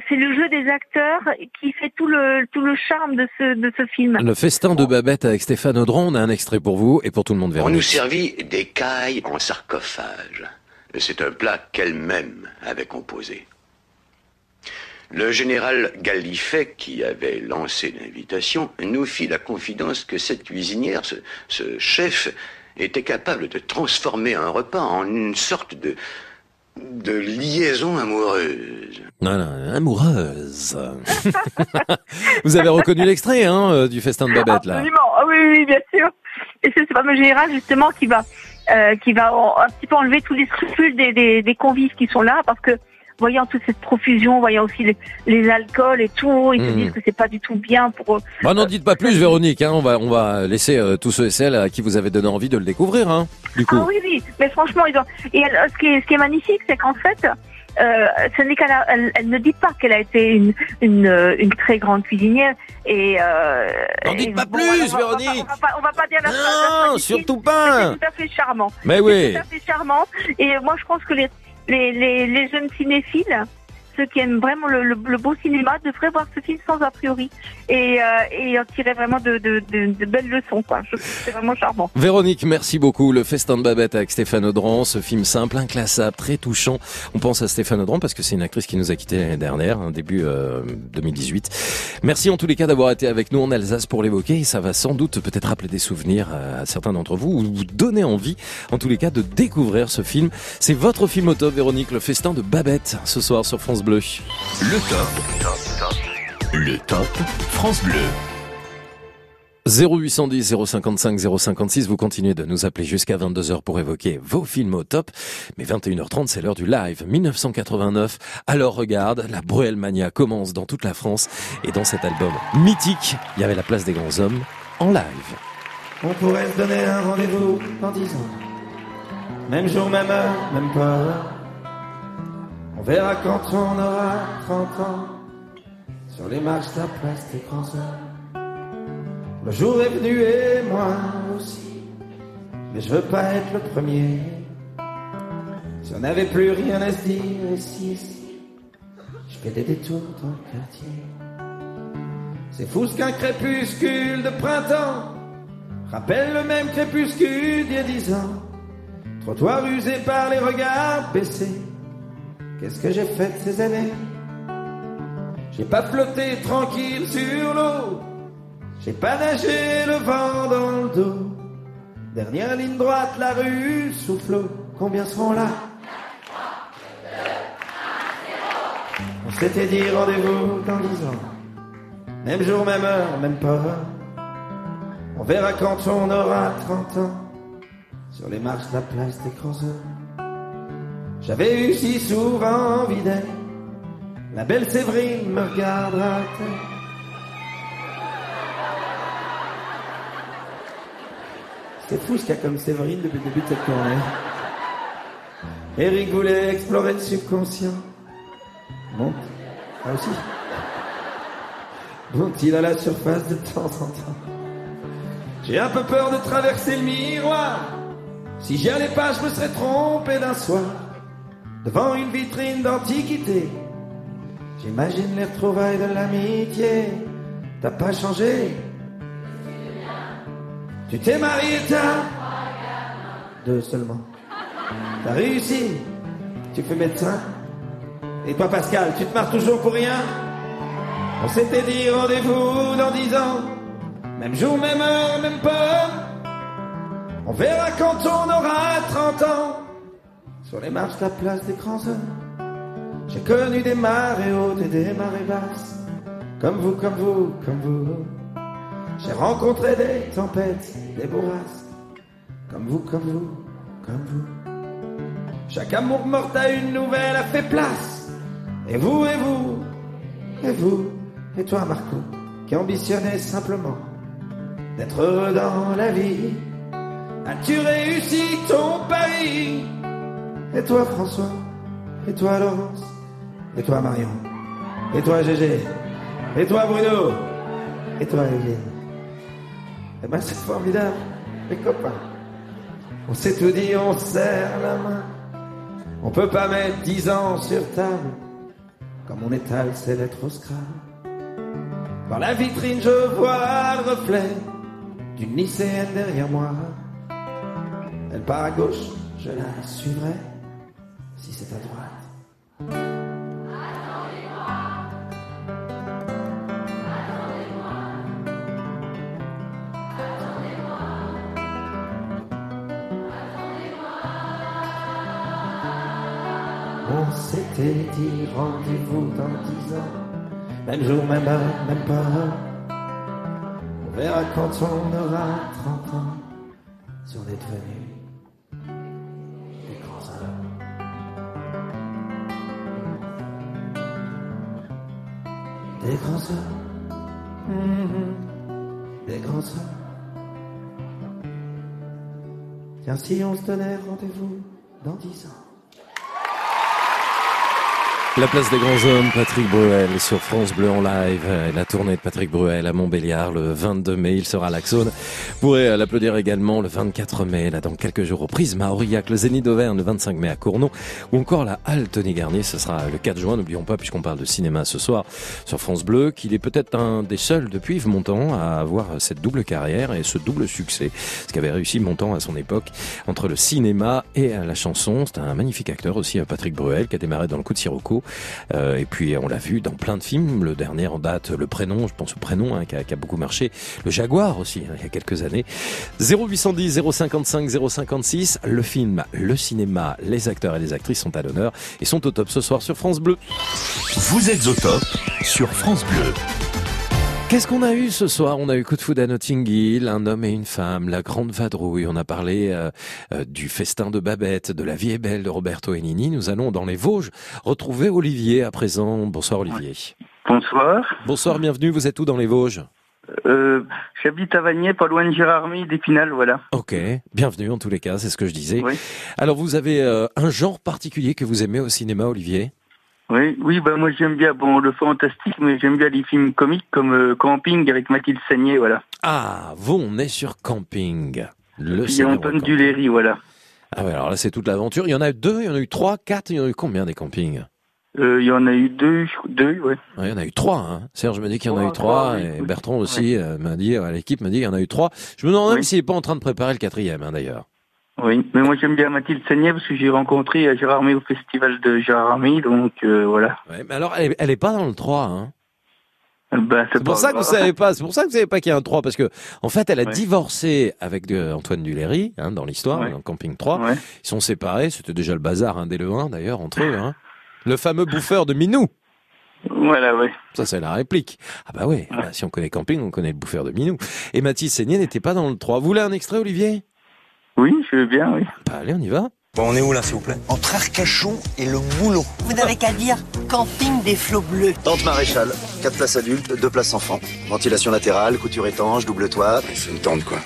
c'est le jeu des acteurs qui fait tout le tout le charme de ce de ce film. Le Festin de Babette avec Stéphane Audran, on a un extrait pour vous et pour tout le monde On nous Véronique. servit des cailles en sarcophage. C'est un plat qu'elle-même avait composé. Le général Gallifet, qui avait lancé l'invitation, nous fit la confidence que cette cuisinière, ce, ce chef, était capable de transformer un repas en une sorte de, de liaison amoureuse. Voilà, amoureuse. vous avez reconnu l'extrait hein, euh, du Festin de Babette là Absolument, Ah oui, oui, bien sûr. Et c'est ce fameux général justement qui va euh, qui va un petit peu enlever tous les scrupules des, des, des convives qui sont là parce que voyant toute cette profusion, voyant aussi les, les alcools et tout, ils se Mhm. disent que c'est pas du tout bien pour. Bah n'en dites pas plus Véronique, hein, on va on va laisser euh, tous ceux et celles à qui vous avez donné envie de le découvrir hein, du coup. Ah oui, oui, mais franchement, ils ont... et ce, qui est, ce qui est magnifique, c'est qu'en fait, euh, ce n'est qu'elle elle, elle ne dit pas qu'elle a été une, une, euh, une très grande cuisinière. Et, euh, N'en dites pas bon, plus, on va- on va- Véronique. On va, on va pas dire la. Non, la phrase surtout pas. C'est tout à fait charmant. Mais C'est oui. tout à fait charmant. Et moi, je pense que les, les, les, les jeunes cinéphiles, ceux qui aiment vraiment le, le, le beau cinéma, devraient voir ce film sans a priori et, euh, et en tirer vraiment de, de, de, de belles leçons. C'est vraiment charmant. Véronique, merci beaucoup. Le Festin de Babette avec Stéphane Audran, ce film simple, inclassable, très touchant. On pense à Stéphane Audran parce que c'est une actrice qui nous a quittés l'année dernière, hein, début euh, 2018. Merci en tous les cas d'avoir été avec nous en Alsace pour l'évoquer. Et ça va sans doute peut-être rappeler des souvenirs à certains d'entre vous ou vous donner envie, en tous les cas, de découvrir ce film. C'est votre film au top, Véronique, Le Festin de Babette, ce soir sur France Bleu. Le top. Le top France Bleu. 0810 055 056, vous continuez de nous appeler jusqu'à 22h pour évoquer vos films au top. Mais 21h30, c'est l'heure du live. 1989, alors regarde, la Bruelle Mania commence dans toute la France. Et dans cet album mythique, il y avait la place des grands hommes en live. On pourrait se donner un rendez-vous dans dix ans. Même jour, même heure, même pas. On verra quand on aura 30 ans. Sur les marches de la place des grands hommes. Le jour est venu et moi aussi. Mais je veux pas être le premier. Si on n'avait plus rien à se dire ici, ici. Je fais des détours dans le quartier. C'est fou ce qu'un crépuscule de printemps rappelle le même crépuscule d'il y a dix ans. Trottoir usé par les regards baissés. Qu'est-ce que j'ai fait ces années? J'ai pas flotté tranquille sur l'eau. J'ai pas nagé le vent dans le dos. Dernière ligne droite, la rue souffle. Combien seront là? On s'était dit rendez-vous dans dix ans. Même jour, même heure, même pas. On verra quand on aura 30 ans. Sur les marches de la place des hommes. J'avais eu si souvent envie d'elle. La belle Séverine me regardera. C'est fou ce qu'il y a comme Séverine depuis le début de cette tournée. Eric voulait explorer le subconscient. Monte. Ah aussi. Monte-il à la surface de temps en temps. J'ai un peu peur de traverser le miroir. Si j'y allais pas, je me serais trompé d'un soir. Devant une vitrine d'antiquité. J'imagine les retrouvailles de l'amitié. T'as pas changé. Tu t'es marié, t'as deux seulement. T'as réussi. Tu fais médecin. Et toi, Pascal, tu te marres toujours pour rien On s'était dit rendez-vous dans dix ans. Même jour, même heure, même pas. On verra quand on aura 30 ans. Sur les marches la place des grands hommes. J'ai connu des marées hautes et des marées basses. Comme vous, comme vous, comme vous. J'ai rencontré des tempêtes, des bourrasques. Comme vous, comme vous, comme vous. Chaque amour mort à une nouvelle a fait place. Et vous, et vous, et vous, et toi, Marco, qui ambitionnais simplement d'être dans la vie. As-tu réussi ton pari? Et toi, François, et toi, Laurence, et toi, Marion, et toi, Gégé, et toi, Bruno, et toi, Evelyne. Eh ben, c'est formidable, les copains. On s'est tout dit, on serre la main. On peut pas mettre dix ans sur table, comme on étale ses lettres au scrap. Dans la vitrine, je vois le reflet d'une lycéenne derrière moi. Elle part à gauche, je la suivrai, si c'est à droite. On s'était dit rendez-vous dans dix ans, même jour, même heure, même pas. On verra quand on aura 30 ans, si on est Des grands hommes. Mhm. Des grands hommes. Tiens, si on se donnait rendez-vous dans dix ans. La place des grands hommes, Patrick Bruel sur France Bleu en live. La tournée de Patrick Bruel à Montbéliard le 22 mai. Il sera à l'Axone. Vous pourrez l'applaudir également le 24 mai, là dans quelques jours au Prisme Aurillac, le Zénith d'Auvergne le 25 mai à Cournon ou encore la Halle Tony Garnier. Ce sera le 4 juin. N'oublions pas, puisqu'on parle de cinéma ce soir sur France Bleu, qu'il est peut-être un des seuls depuis Yves à avoir cette double carrière et ce double succès. Ce qu'avait réussi Montand à son époque entre le cinéma et la chanson. C'est un magnifique acteur aussi, Patrick Bruel, qui a démarré dans le coup de Sirocco euh, et puis on l'a vu dans plein de films. Le dernier en date, Le Prénom, je pense au Prénom, hein, qui, a, beaucoup marché. Le Jaguar aussi, hein, il y a quelques années. 0810 055 056. Le film, le cinéma, les acteurs et les actrices sont à l'honneur et sont au top ce soir sur France Bleu. Vous êtes au top sur France Bleu. Qu'est-ce qu'on a eu ce soir? On a eu Coup de foudre à Notting Hill, un homme et une femme, la grande vadrouille. On a parlé euh, euh, du festin de Babette, de La vie est belle de Roberto Enini. Nous allons dans les Vosges retrouver Olivier à présent. Bonsoir Olivier. Bonsoir. Bonsoir, bienvenue. Vous êtes où dans les Vosges? Euh, J'habite à Vanier, pas loin de Gérardmer, d'Épinal, voilà. Ok, bienvenue en tous les cas, c'est ce que je disais. Oui. Alors vous avez euh, un genre particulier que vous aimez au cinéma, Olivier? Oui, oui, bah moi j'aime bien bon le fantastique, mais j'aime bien les films comiques comme euh, Camping avec Mathilde Sagné, voilà. Ah, vous on est sur Camping. Le Puis Antoine Duléry, voilà. Ah ouais, alors là c'est toute l'aventure. Il y en a eu deux, il y en a eu trois, quatre, il y en a eu combien des campings? Euh, Il y en a eu deux, deux, ouais. Ouais, il y en a eu trois. Hein. Serge me dit qu'il y en a eu trois, et Bertrand aussi euh, m'a dit, l'équipe m'a dit qu'il y en a eu trois. Je me demande même Oui. s'il est pas en train de préparer le quatrième, hein, d'ailleurs. Oui, mais moi j'aime bien Mathilde Seignet parce que j'ai rencontré euh, Gérard May au festival de Gérard Army, donc euh, voilà. Ouais, mais alors, elle est, elle est pas dans le 3, hein. Ben, C'est pour ça que vous savez pas. C'est pour ça que vous savez pas qu'il y a un 3 parce que en fait, elle a Ouais. divorcé avec de- Antoine Duléry hein, dans l'histoire, Ouais. dans Camping 3. Ouais. Ils sont séparés. C'était déjà le bazar hein, dès le 1 d'ailleurs entre eux. Hein. Le fameux bouffeur de Minou. Voilà, ouais. Ça, c'est la réplique. Ah bah oui, bah, si on connaît Camping, on connaît le bouffeur de Minou. Et Mathis Seigné n'était pas dans le 3. Vous voulez un extrait, Olivier? Oui, je veux bien, oui. Bah allez, on y va. Bon, on est où là, s'il vous plaît? Entre Arcachon et le Moulon. Vous n'avez qu'à dire camping des flots bleus. Tente Maréchal, 4 places adultes, 2 places enfants. Ventilation latérale, couture étanche, double toit. C'est une tente quoi.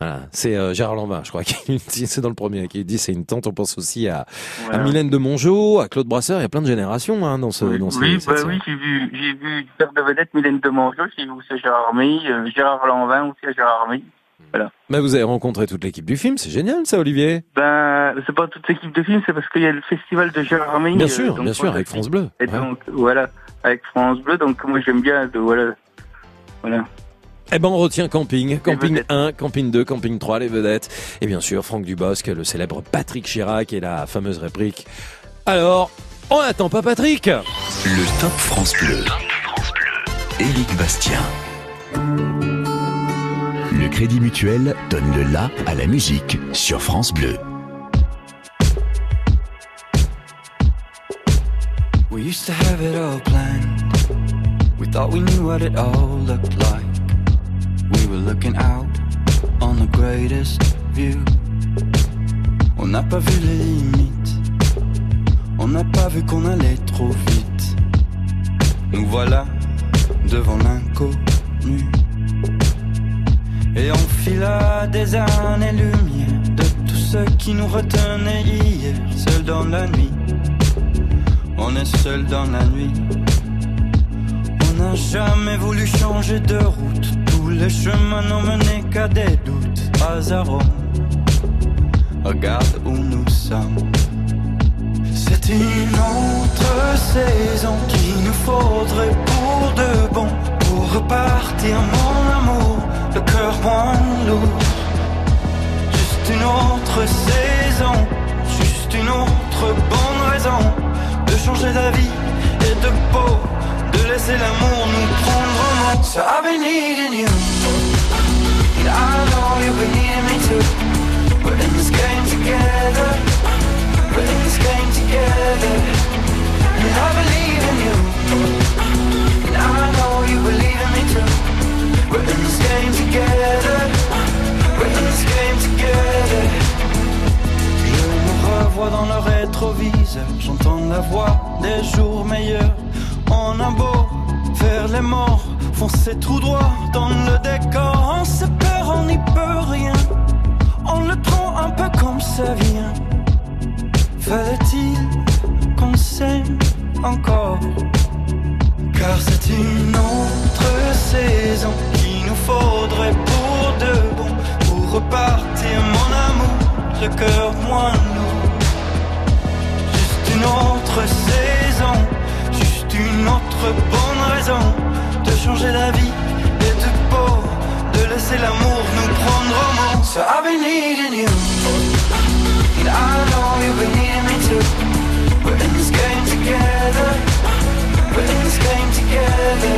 Voilà, c'est euh, Gérard Lanvin, je crois, qui dit, c'est dans le premier, qui dit c'est une tante. On pense aussi à, à Mylène de Mongeau, à Claude Brasseur. Il y a plein de générations hein, dans ce, dans ces- Oui, cette bah oui, j'ai vu, j'ai vu Père de vedette Mylène de Mongeau, j'ai vu aussi Gérard Army, euh, Gérard Lanvin aussi à Gérard Army. Voilà. Mais vous avez rencontré toute l'équipe du film, c'est génial ça, Olivier. Ben, c'est pas toute l'équipe de film, c'est parce qu'il y a le festival de Gérard Army. Bien euh, sûr, donc bien sûr, avec France Bleu. Et Ouais. donc, voilà, avec France Bleu, donc moi j'aime bien, de, voilà, voilà. Eh ben, on retient Camping, Camping 1, Camping 2, Camping 3, les vedettes. Et bien sûr, Franck Dubosc, le célèbre Patrick Chirac et la fameuse réplique. Alors, on n'attend pas Patrick Le Top France Bleu. Éric Bastien. Crédit Mutuel donne le la à la musique sur France Bleu. We used to have it all planned. We thought we knew what it all looked like. We were looking out on the greatest view. On n'a pas vu les limites. On n'a pas vu qu'on allait trop vite. Nous voilà devant l'inconnu. Et on fila des années-lumière de tout ce qui nous retenait hier, seul dans la nuit. On est seul dans la nuit. On n'a jamais voulu changer de route. Tous les chemins n'ont mené qu'à des doutes. Hasard, regarde où nous sommes. C'est une autre saison qu'il nous faudrait pour de bon. Pour repartir, mon amour, le cœur moins lourd. Juste une autre saison, juste une autre bonne raison de changer d'avis et de peau, de laisser l'amour nous prendre en main. So I've been needing you, and I know you've been needing me too. We're in this game together, we're in this game together, and I believe in you, and I know you believe in me too. Je me revois dans le rétroviseur, j'entends la voix des jours meilleurs. On a beau faire les morts, foncer tout droit dans le décor. On se perd, on n'y peut rien. On le prend un peu comme ça vient. Fallait-il qu'on s'aime encore? Car c'est une autre saison nous faudrait pour de bon. Pour repartir, mon amour, le cœur moins lourd. Juste une autre saison, juste une autre bonne raison de changer la vie et de peau, de laisser l'amour nous prendre en main. So I've been needing you, and I know you've been needing me too. We're in this game together, we're in this game together,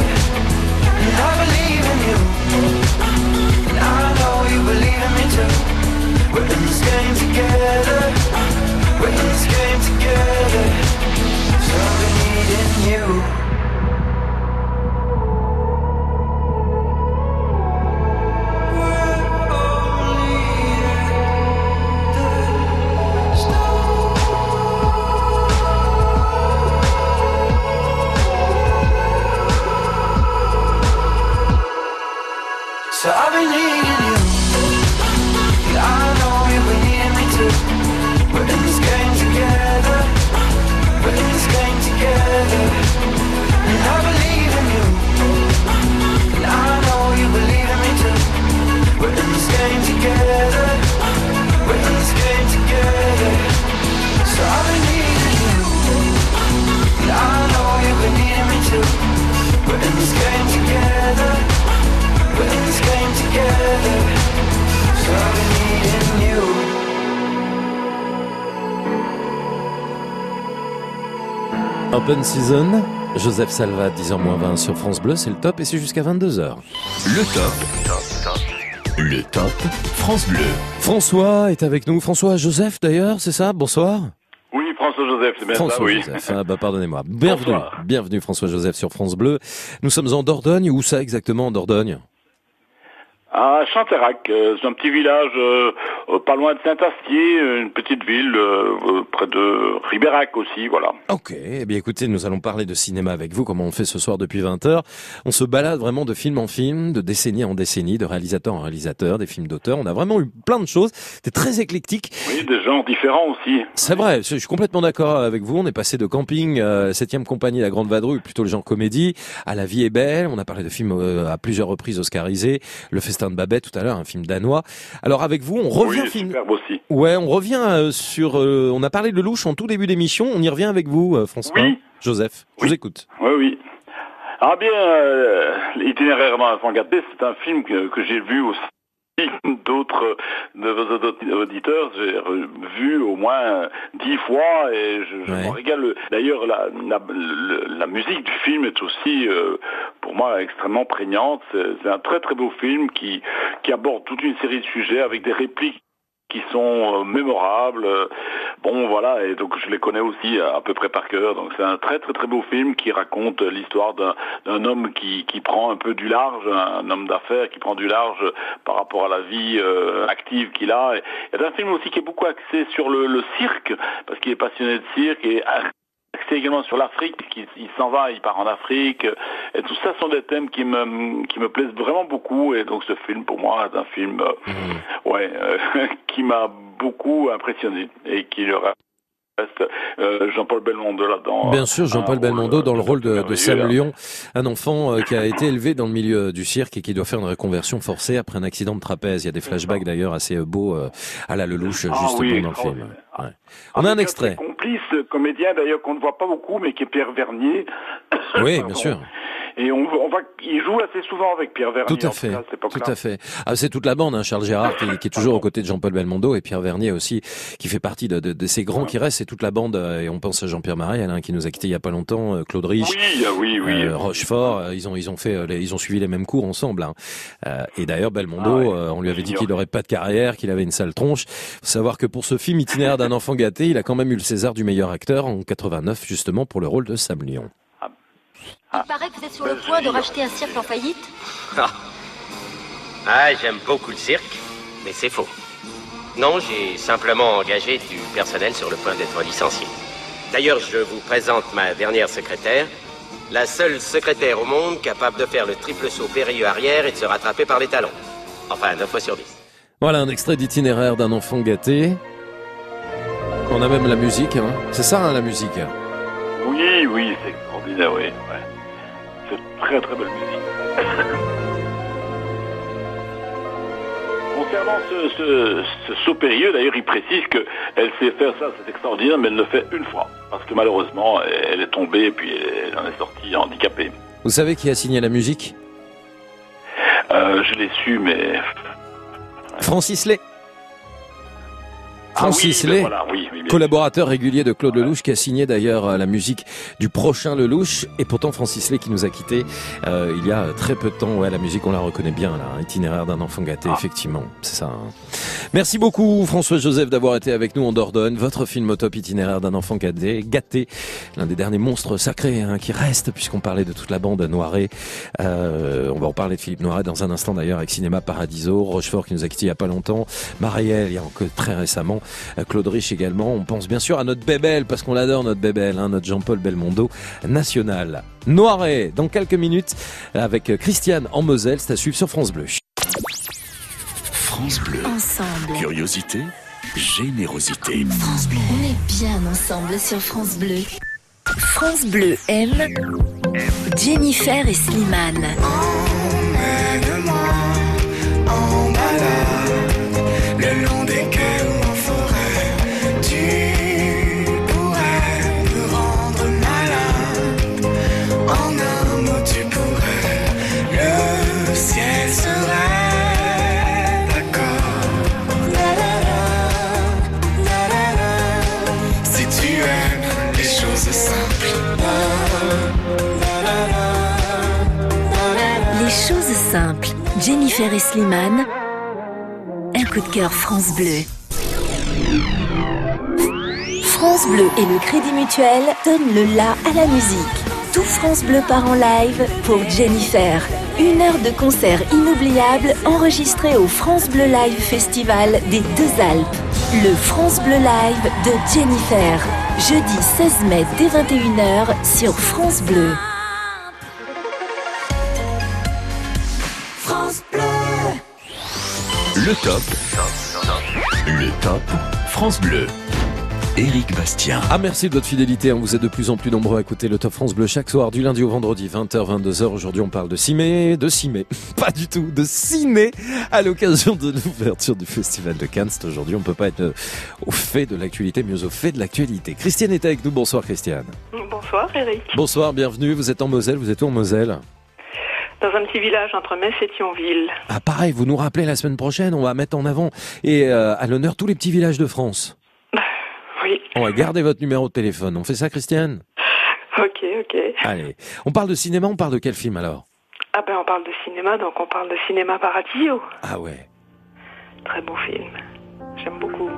and I believe in you, and I know you believe in me too. We're in this game together, we're in this game together. So been needing you. Open Season Joseph Salva, 10h-20 sur France Bleu, c'est le top et c'est jusqu'à 22h. Le top. Le top. France Bleu. François est avec nous. François Joseph d'ailleurs, c'est ça? Bonsoir. Oui, François Joseph, c'est bien François ça, oui. Joseph, ah, bah, pardonnez-moi. Bienvenue, bienvenue François Joseph sur France Bleu. Nous sommes en Dordogne. Où ça exactement en Dordogne? À Chanterac, euh, c'est un petit village euh, euh, pas loin de Saint-Astier, une petite ville euh, euh, près de Ribérac aussi, voilà. Ok, eh bien écoutez, nous allons parler de cinéma avec vous, comme on fait ce soir depuis 20h. On se balade vraiment de film en film, de décennie en décennie, de réalisateur en réalisateur, des films d'auteur. On a vraiment eu plein de choses. C'était très éclectique. Oui, des genres différents aussi. C'est vrai, je suis complètement d'accord avec vous. On est passé de camping, euh, 7 compagnie, la Grande Vadrouille, plutôt le genre comédie, à La vie est belle. On a parlé de films euh, à plusieurs reprises oscarisés. Le de Babette tout à l'heure, un film danois. Alors avec vous, on revient Oui, film- superbe aussi. Ouais, on revient euh, sur. euh, on a parlé de Louche en tout début d'émission. On y revient avec vous, euh, François. Joseph, je vous écoute. Oui, oui. Ah bien, euh, l'itinéraire dans gâté, c'est un film que, que j'ai vu aussi d'autres de vos auditeurs, j'ai vu au moins dix fois et je, je m'en régale. D'ailleurs, la, la, le- la musique du film est aussi, euh, pour moi, extrêmement prégnante. C'est c'est un très très beau film qui, qui aborde toute une série de sujets avec des répliques qui sont euh, mémorables. Bon, voilà, et donc je les connais aussi à, peu près par cœur. Donc c'est un très très très beau film qui raconte l'histoire d'un homme qui, qui prend un peu du large, un homme d'affaires qui prend du large par rapport à la vie euh, active qu'il a. Et C'est un film aussi qui est beaucoup axé sur le, le cirque, parce qu'il est passionné de cirque et axé également sur l'Afrique, il s'en va, il part en Afrique. Et tout ça sont des thèmes qui me, qui me plaisent vraiment beaucoup. Et donc ce film, pour moi, est un film euh, ouais, euh, qui m'a beaucoup impressionné et qui le reste euh, Jean-Paul Belmondo là-dedans. Bien sûr, Jean-Paul Belmondo dans le rôle de, de Sam merveilleux, Lyon, un enfant euh, qui a été élevé dans le milieu du cirque et qui doit faire une reconversion forcée après un accident de trapèze. Il y a des flashbacks d'ailleurs assez euh, beaux euh, à la Lelouch Ah justement oui, dans le film. Ouais. Ah, On a un extrait. complice comédien d'ailleurs qu'on ne voit pas beaucoup mais qui est Pierre Vernier. Oui, bien sûr. Et on, on voit qu'il joue assez souvent avec Pierre Vernier. Tout à fait, tout à fait. Ah, c'est toute la bande, hein, Charles Gérard qui, qui est toujours aux côtés de Jean-Paul Belmondo et Pierre Vernier aussi, qui fait partie de, de, de ces grands qui restent. C'est toute la bande euh, et on pense à Jean-Pierre Mariel hein, qui nous a quittés il y a pas longtemps, euh, Claude Rich, Oui, ah oui, oui. euh, Rochefort. euh, ils ont ils ont fait ils ont suivi les mêmes cours ensemble. hein. Euh, et d'ailleurs Belmondo, Ah ouais, euh, on lui avait dit qu'il n'aurait pas de carrière, qu'il avait une sale tronche. Faut savoir que pour ce film itinéraire d'un enfant gâté, il a quand même eu le César du meilleur acteur en 89 justement pour le rôle de Sam Lyon. Il paraît que vous êtes sur le point de racheter un cirque en faillite. Ah. Ah, j'aime beaucoup le cirque, mais c'est faux. Non, j'ai simplement engagé du personnel sur le point d'être licencié. D'ailleurs, je vous présente ma dernière secrétaire, la seule secrétaire au monde capable de faire le triple saut périlleux arrière et de se rattraper par les talons. Enfin, 9 fois sur 10. Voilà un extrait d'itinéraire d'un enfant gâté. On a même la musique, hein. c'est ça hein, la musique. Oui, oui, c'est extraordinaire, oui. Très très belle musique. Concernant ce, ce, ce saut périlleux, d'ailleurs, il précise qu'elle sait faire ça, c'est extraordinaire, mais elle le fait une fois. Parce que malheureusement, elle est tombée et puis elle en est sortie handicapée. Vous savez qui a signé la musique? Euh, je l'ai su, mais... Francis Lay. Francis Ah oui, ben Lay, voilà, oui, oui, bien collaborateur régulier de Claude Lelouch, qui a signé d'ailleurs euh, la musique du prochain Lelouch. Et pourtant, Francis Lay qui nous a quittés euh, il y a très peu de temps. Ouais, la musique, on la reconnaît bien, là. Itinéraire d'un enfant gâté, effectivement. C'est ça. hein. Merci beaucoup, François-Joseph, d'avoir été avec nous en Dordogne. Votre film au top itinéraire d'un enfant gâté, gâté. L'un des derniers monstres sacrés hein, qui reste, puisqu'on parlait de toute la bande Noiret. Euh, on va en parler de Philippe Noiret dans un instant d'ailleurs avec Cinéma Paradiso. Rochefort qui nous a quittés il y a pas longtemps. Marielle, il y a encore très récemment. Euh, Claude Rich également. On pense bien sûr à notre bébelle, parce qu'on l'adore, notre bébelle, hein, notre Jean-Paul Belmondo national. Noiret, dans quelques minutes, avec Christiane en Moselle. C'est à suivre sur France Bleu. France Bleu. Ensemble. Curiosité, générosité. On est bien ensemble sur France Bleu. France Bleu aime Jennifer et Slimane. en balade, Jennifer et Slimane. Un coup de cœur France Bleu. France Bleu et le Crédit Mutuel donnent le la à la musique. Tout France Bleu part en live pour Jennifer. Une heure de concert inoubliable enregistré au France Bleu Live Festival des Deux Alpes. Le France Bleu Live de Jennifer. Jeudi 16 mai dès 21h sur France Bleu. Le top. Le top France Bleu. Éric Bastien. Ah merci de votre fidélité, hein. vous êtes de plus en plus nombreux à écouter le Top France Bleu chaque soir du lundi au vendredi 20h 22h. Aujourd'hui on parle de ciné, de ciné, pas du tout, de ciné à l'occasion de l'ouverture du festival de Cannes. Aujourd'hui on peut pas être euh, au fait de l'actualité, mieux au fait de l'actualité. Christiane est avec nous, bonsoir Christiane. Bonsoir Eric. Bonsoir, bienvenue, vous êtes en Moselle, vous êtes où en Moselle? Dans un petit village entre Metz et Thionville. Ah pareil, vous nous rappelez la semaine prochaine, on va mettre en avant et euh, à l'honneur tous les petits villages de France. Oui. On va garder votre numéro de téléphone, on fait ça Christiane? Ok, ok. Allez, on parle de cinéma, on parle de quel film alors? Ah ben on parle de cinéma, donc on parle de cinéma Paradiso. Ah ouais. Très beau film. J'aime beaucoup.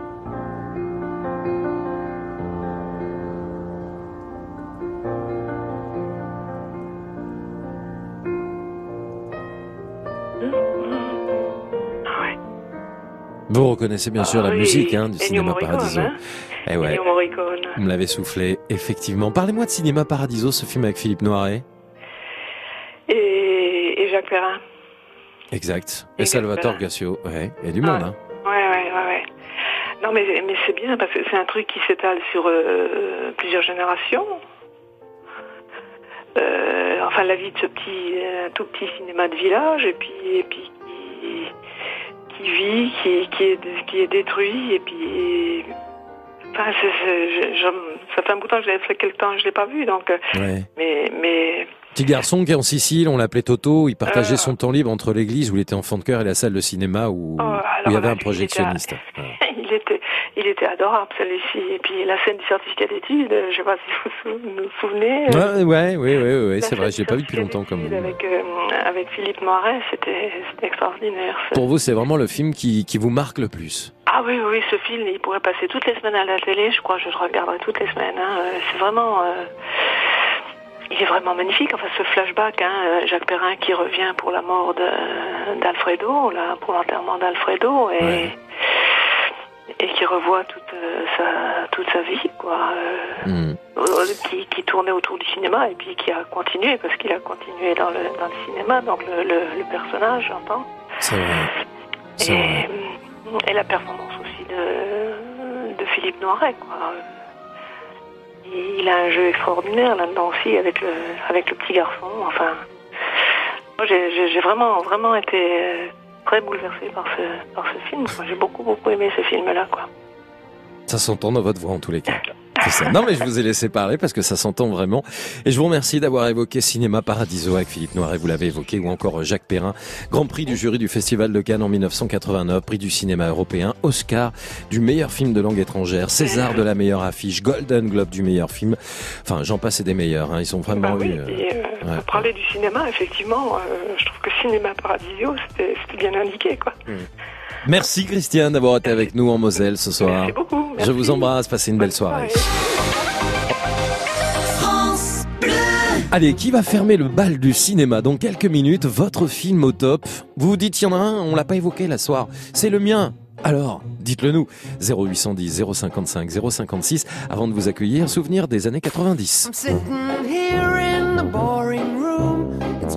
Vous reconnaissez bien sûr Ah la oui, musique hein, du cinéma Paradiso. hein. Eh ouais. Vous me l'avez soufflé, effectivement. Parlez-moi de Cinéma Paradiso, ce film avec Philippe Noiret. Et, et Jacques Perrin. Exact. Et Salvatore Gassio. Ouais. Il y a du monde, hein. Ouais, ouais, ouais, ouais. Non, mais, mais c'est bien parce que c'est un truc qui s'étale sur euh, plusieurs générations. Euh, enfin, la vie de ce petit, euh, tout petit cinéma de village, et puis, et puis qui, qui vit, qui, qui, est, qui est détruit, et puis. Enfin, je- je- ça fait un bout de temps que j'avais fait quelque temps je l'ai pas vu, donc. euh, Ouais. Mais, mais Petit garçon qui est en Sicile, on l'appelait Toto, il Ah. partageait son temps libre entre l'église où il était enfant de cœur et la salle de cinéma où, Oh, où il y avait un projectionniste. il était, il était adorable celui-ci. Et puis la scène du certificat d'études, euh, je sais pas si vous vous souvenez. euh, Ouais, ouais, ouais, ouais, c'est vrai, je l'ai pas vu depuis longtemps comme vous. Avec, euh, avec Philippe Noiret, c'était extraordinaire. ça. Pour vous, c'est vraiment le film qui, qui vous marque le plus. Ah oui, oui, ce film, il pourrait passer toutes les semaines à la télé. Je crois que je le regarderai toutes les semaines. hein. Euh, C'est vraiment... euh, il est vraiment magnifique. Enfin, ce flashback, hein, Jacques Perrin qui revient pour la mort d'Alfredo, pour l'enterrement d'Alfredo, et, et qui revoit toute, euh, sa, toute sa vie, quoi. euh, Hmm. euh, qui, qui tournait autour du cinéma et puis qui a continué, parce qu'il a continué dans le, dans le cinéma, donc le, le, le personnage, j'entends. C'est vrai. Et, la performance aussi de, de Philippe Noiret, quoi. Il il a un jeu extraordinaire là-dedans aussi avec le, avec le petit garçon. Enfin, j'ai- vraiment, vraiment été très bouleversée par ce, par ce film. J'ai beaucoup, beaucoup aimé ce film-là, quoi. Ça s'entend dans votre voix en tous les cas. Ça. Non mais je vous ai laissé parler parce que ça s'entend vraiment. Et je vous remercie d'avoir évoqué Cinéma Paradiso avec Philippe Noiret, vous l'avez évoqué, ou encore Jacques Perrin, Grand Prix du jury du Festival de Cannes en 1989, Prix du cinéma européen, Oscar du meilleur film de langue étrangère, César de la meilleure affiche, Golden Globe du meilleur film. Enfin, j'en passe et des meilleurs. Hein. Ils sont vraiment Bah oui, eu. euh, et, euh, ouais. parler du cinéma, effectivement, euh, je trouve que Cinéma Paradisio, c'était c'était bien indiqué, quoi. Merci Christiane d'avoir été avec nous en Moselle ce soir. Merci beaucoup, Je vous embrasse, passez une belle soirée. France Bleu. Allez, qui va fermer le bal du cinéma dans quelques minutes? Votre film au top. Vous vous dites, il y en a un, on l'a pas évoqué la soir. C'est le mien. Alors, dites-le nous. 0810 055 056 avant de vous accueillir, souvenir des années 90. I'm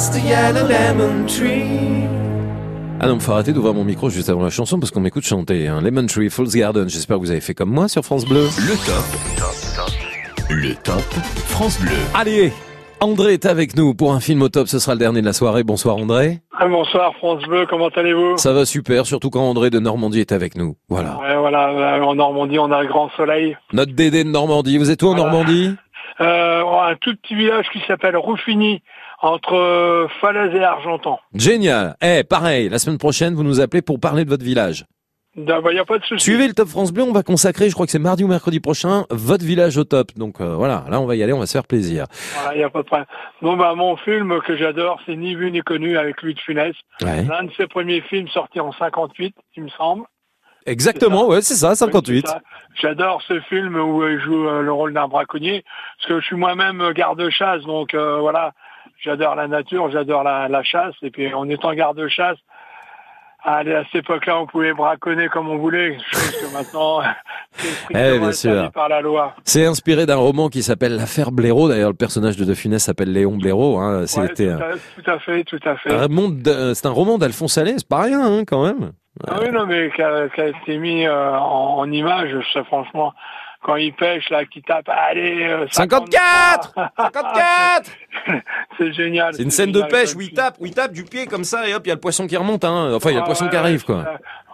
Just a yellow lemon tree. Ah non, faut arrêter d'ouvrir mon micro juste avant la chanson parce qu'on m'écoute chanter. Hein. Lemon Tree, Falls Garden. J'espère que vous avez fait comme moi sur France Bleu. Le top. Le top France Bleu. Allez, André est avec nous pour un film au top. Ce sera le dernier de la soirée. Bonsoir André. Ah, bonsoir France Bleu, comment allez-vous? Ça va super, surtout quand André de Normandie est avec nous. Voilà. Ouais, voilà, euh, en Normandie, on a le grand soleil. Notre Dédé de Normandie. Vous êtes où en Normandie? Euh, un tout petit village qui s'appelle Ruffini, entre euh, Falaise et Argentan. Génial. Eh, pareil, la semaine prochaine, vous nous appelez pour parler de votre village. Il n'y a pas de souci. Suivez le Top France Bleu, on va consacrer, je crois que c'est mardi ou mercredi prochain, votre village au top. Donc euh, voilà, là on va y aller, on va se faire plaisir. Voilà, il n'y a pas de problème. Bon, bah, mon film que j'adore, c'est Ni vu ni connu avec Louis de Funès. Ouais. L'un de ses premiers films sortis en 58, il me semble. Exactement, ouais, c'est ça, 58. C'est ça. J'adore ce film où il joue euh, le rôle d'un braconnier, parce que je suis moi-même garde-chasse, donc euh, voilà, j'adore la nature, j'adore la, la chasse, et puis en étant garde-chasse, allez, à cette époque-là, on pouvait braconner comme on voulait, chose que maintenant, c'est Eh, bien sûr. par la loi. C'est inspiré d'un roman qui s'appelle L'affaire Blaireau. D'ailleurs, le personnage de De Funès s'appelle Léon Blaireau. Hein. Ouais, C'était tout, à, tout à fait, tout à fait. de- c'est un roman d'Alphonse Allais, c'est pas rien hein, quand même. Ah oui, non, mais qui a, été mis euh, en, en image, ça, franchement, quand il pêche, là, qui tape, allez, euh, 54 54 C'est génial. C'est une scène de pêche où il tape, où il tape du pied comme ça et hop, il y a le poisson qui remonte. Hein. Enfin, il y a le Ah, poisson ouais, qui arrive quoi.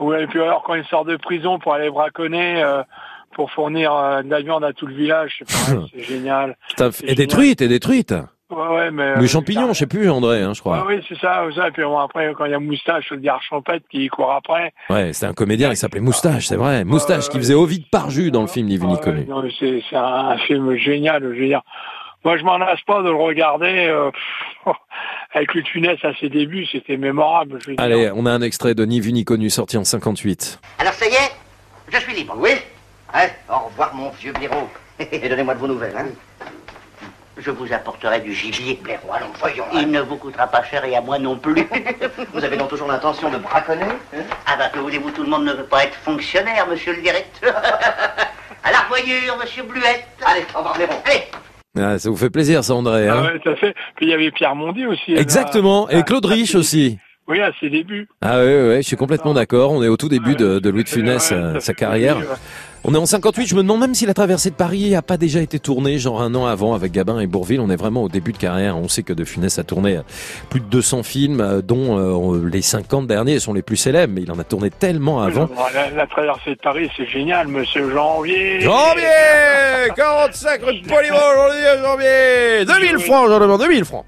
Ouais, et puis alors quand il sort de prison pour aller braconner, euh, pour fournir euh, de la viande à tout le village, c'est génial. Putain, Et génial. détruite, et détruite. Ouais, ouais, mais... Les euh, champignons, je sais plus, André, hein, je Ah crois. oui, c'est ça, ça. Et puis bon, après, quand il y a Moustache, le gars champêtre qui court après. Ouais, c'était un comédien, il s'appelait Moustache, c'est vrai. Moustache qui faisait Ovid Parjus dans le film Ni vu ni connu. c'est c'est un, film génial, je veux dire. Moi, je m'en lasse pas de le regarder. euh, avec Luc Funès à ses débuts, c'était mémorable. Je veux dire. Allez, on a un extrait de Ni vu ni connu sorti en 58. Alors ça y est, je suis libre. Oui Hein Au revoir, mon vieux blaireau. Et donnez-moi de vos nouvelles, hein Je vous apporterai du gibier. Allons, voyons. Il ne vous coûtera pas cher et à moi non plus. vous avez donc toujours l'intention de braconner Ah bah, que voulez-vous, tout le monde ne veut pas être fonctionnaire, monsieur le directeur. à la revoyure, monsieur Bluette. Allez, au revoir. Allez Ah, ça vous fait plaisir, ça, André. Ah Hein? ouais, à fait. Puis il y avait Pierre Mondy aussi. là. Exactement. Et Claude Rich aussi. Oui, à ses débuts. Ah oui, oui, oui, je suis complètement d'accord. On est au tout début de, de Louis de Funès, Ouais, euh, ça sa carrière. plaisir, ouais. On est en 58. Je me demande même si la traversée de Paris a pas déjà été tournée, genre un an avant, avec Gabin et Bourville. On est vraiment au début de carrière. On sait que De Funès a tourné euh, plus de 200 films, euh, dont euh, les 50 derniers sont les plus célèbres. Mais il en a tourné tellement avant. La, la traversée de Paris, c'est génial, monsieur Janvier. Janvier 45 rue de aujourd'hui, janvier 2000 francs, j'en demande 2000 francs.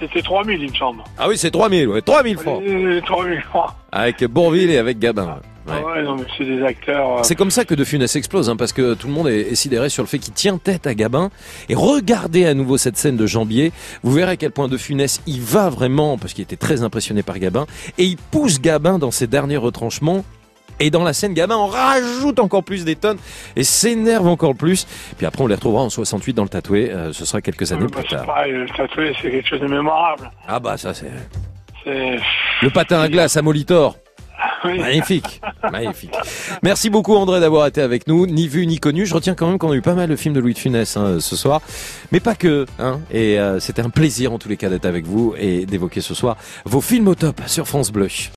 C'était 3000, il me semble. Ah oui, c'est 3000, ouais, 3000 francs. Euh, 3000 francs. Avec Bourville et avec Gabin. Ouais. Ouais, non, mais c'est des acteurs. euh, C'est comme ça que De Funès explose, hein, parce que tout le monde est, est sidéré sur le fait qu'il tient tête à Gabin. Et regardez à nouveau cette scène de Jambier. Vous verrez à quel point De Funès il va vraiment, parce qu'il était très impressionné par Gabin, et il pousse Gabin dans ses derniers retranchements. Et dans la scène, Gabin en rajoute encore plus des tonnes et s'énerve encore plus. Puis après, on les retrouvera en 68 dans le tatoué. euh, ce sera quelques années bah, plus c'est tard. pareil, le tatoué, c'est quelque chose de mémorable. Ah bah ça C'est. le patin à glace à Molitor. Magnifique, magnifique. Merci beaucoup André d'avoir été avec nous, ni vu ni connu. Je retiens quand même qu'on a eu pas mal de films de Louis de Funès hein, ce soir, mais pas que. Hein. Et euh, c'était un plaisir en tous les cas d'être avec vous et d'évoquer ce soir vos films au top sur France Bleu.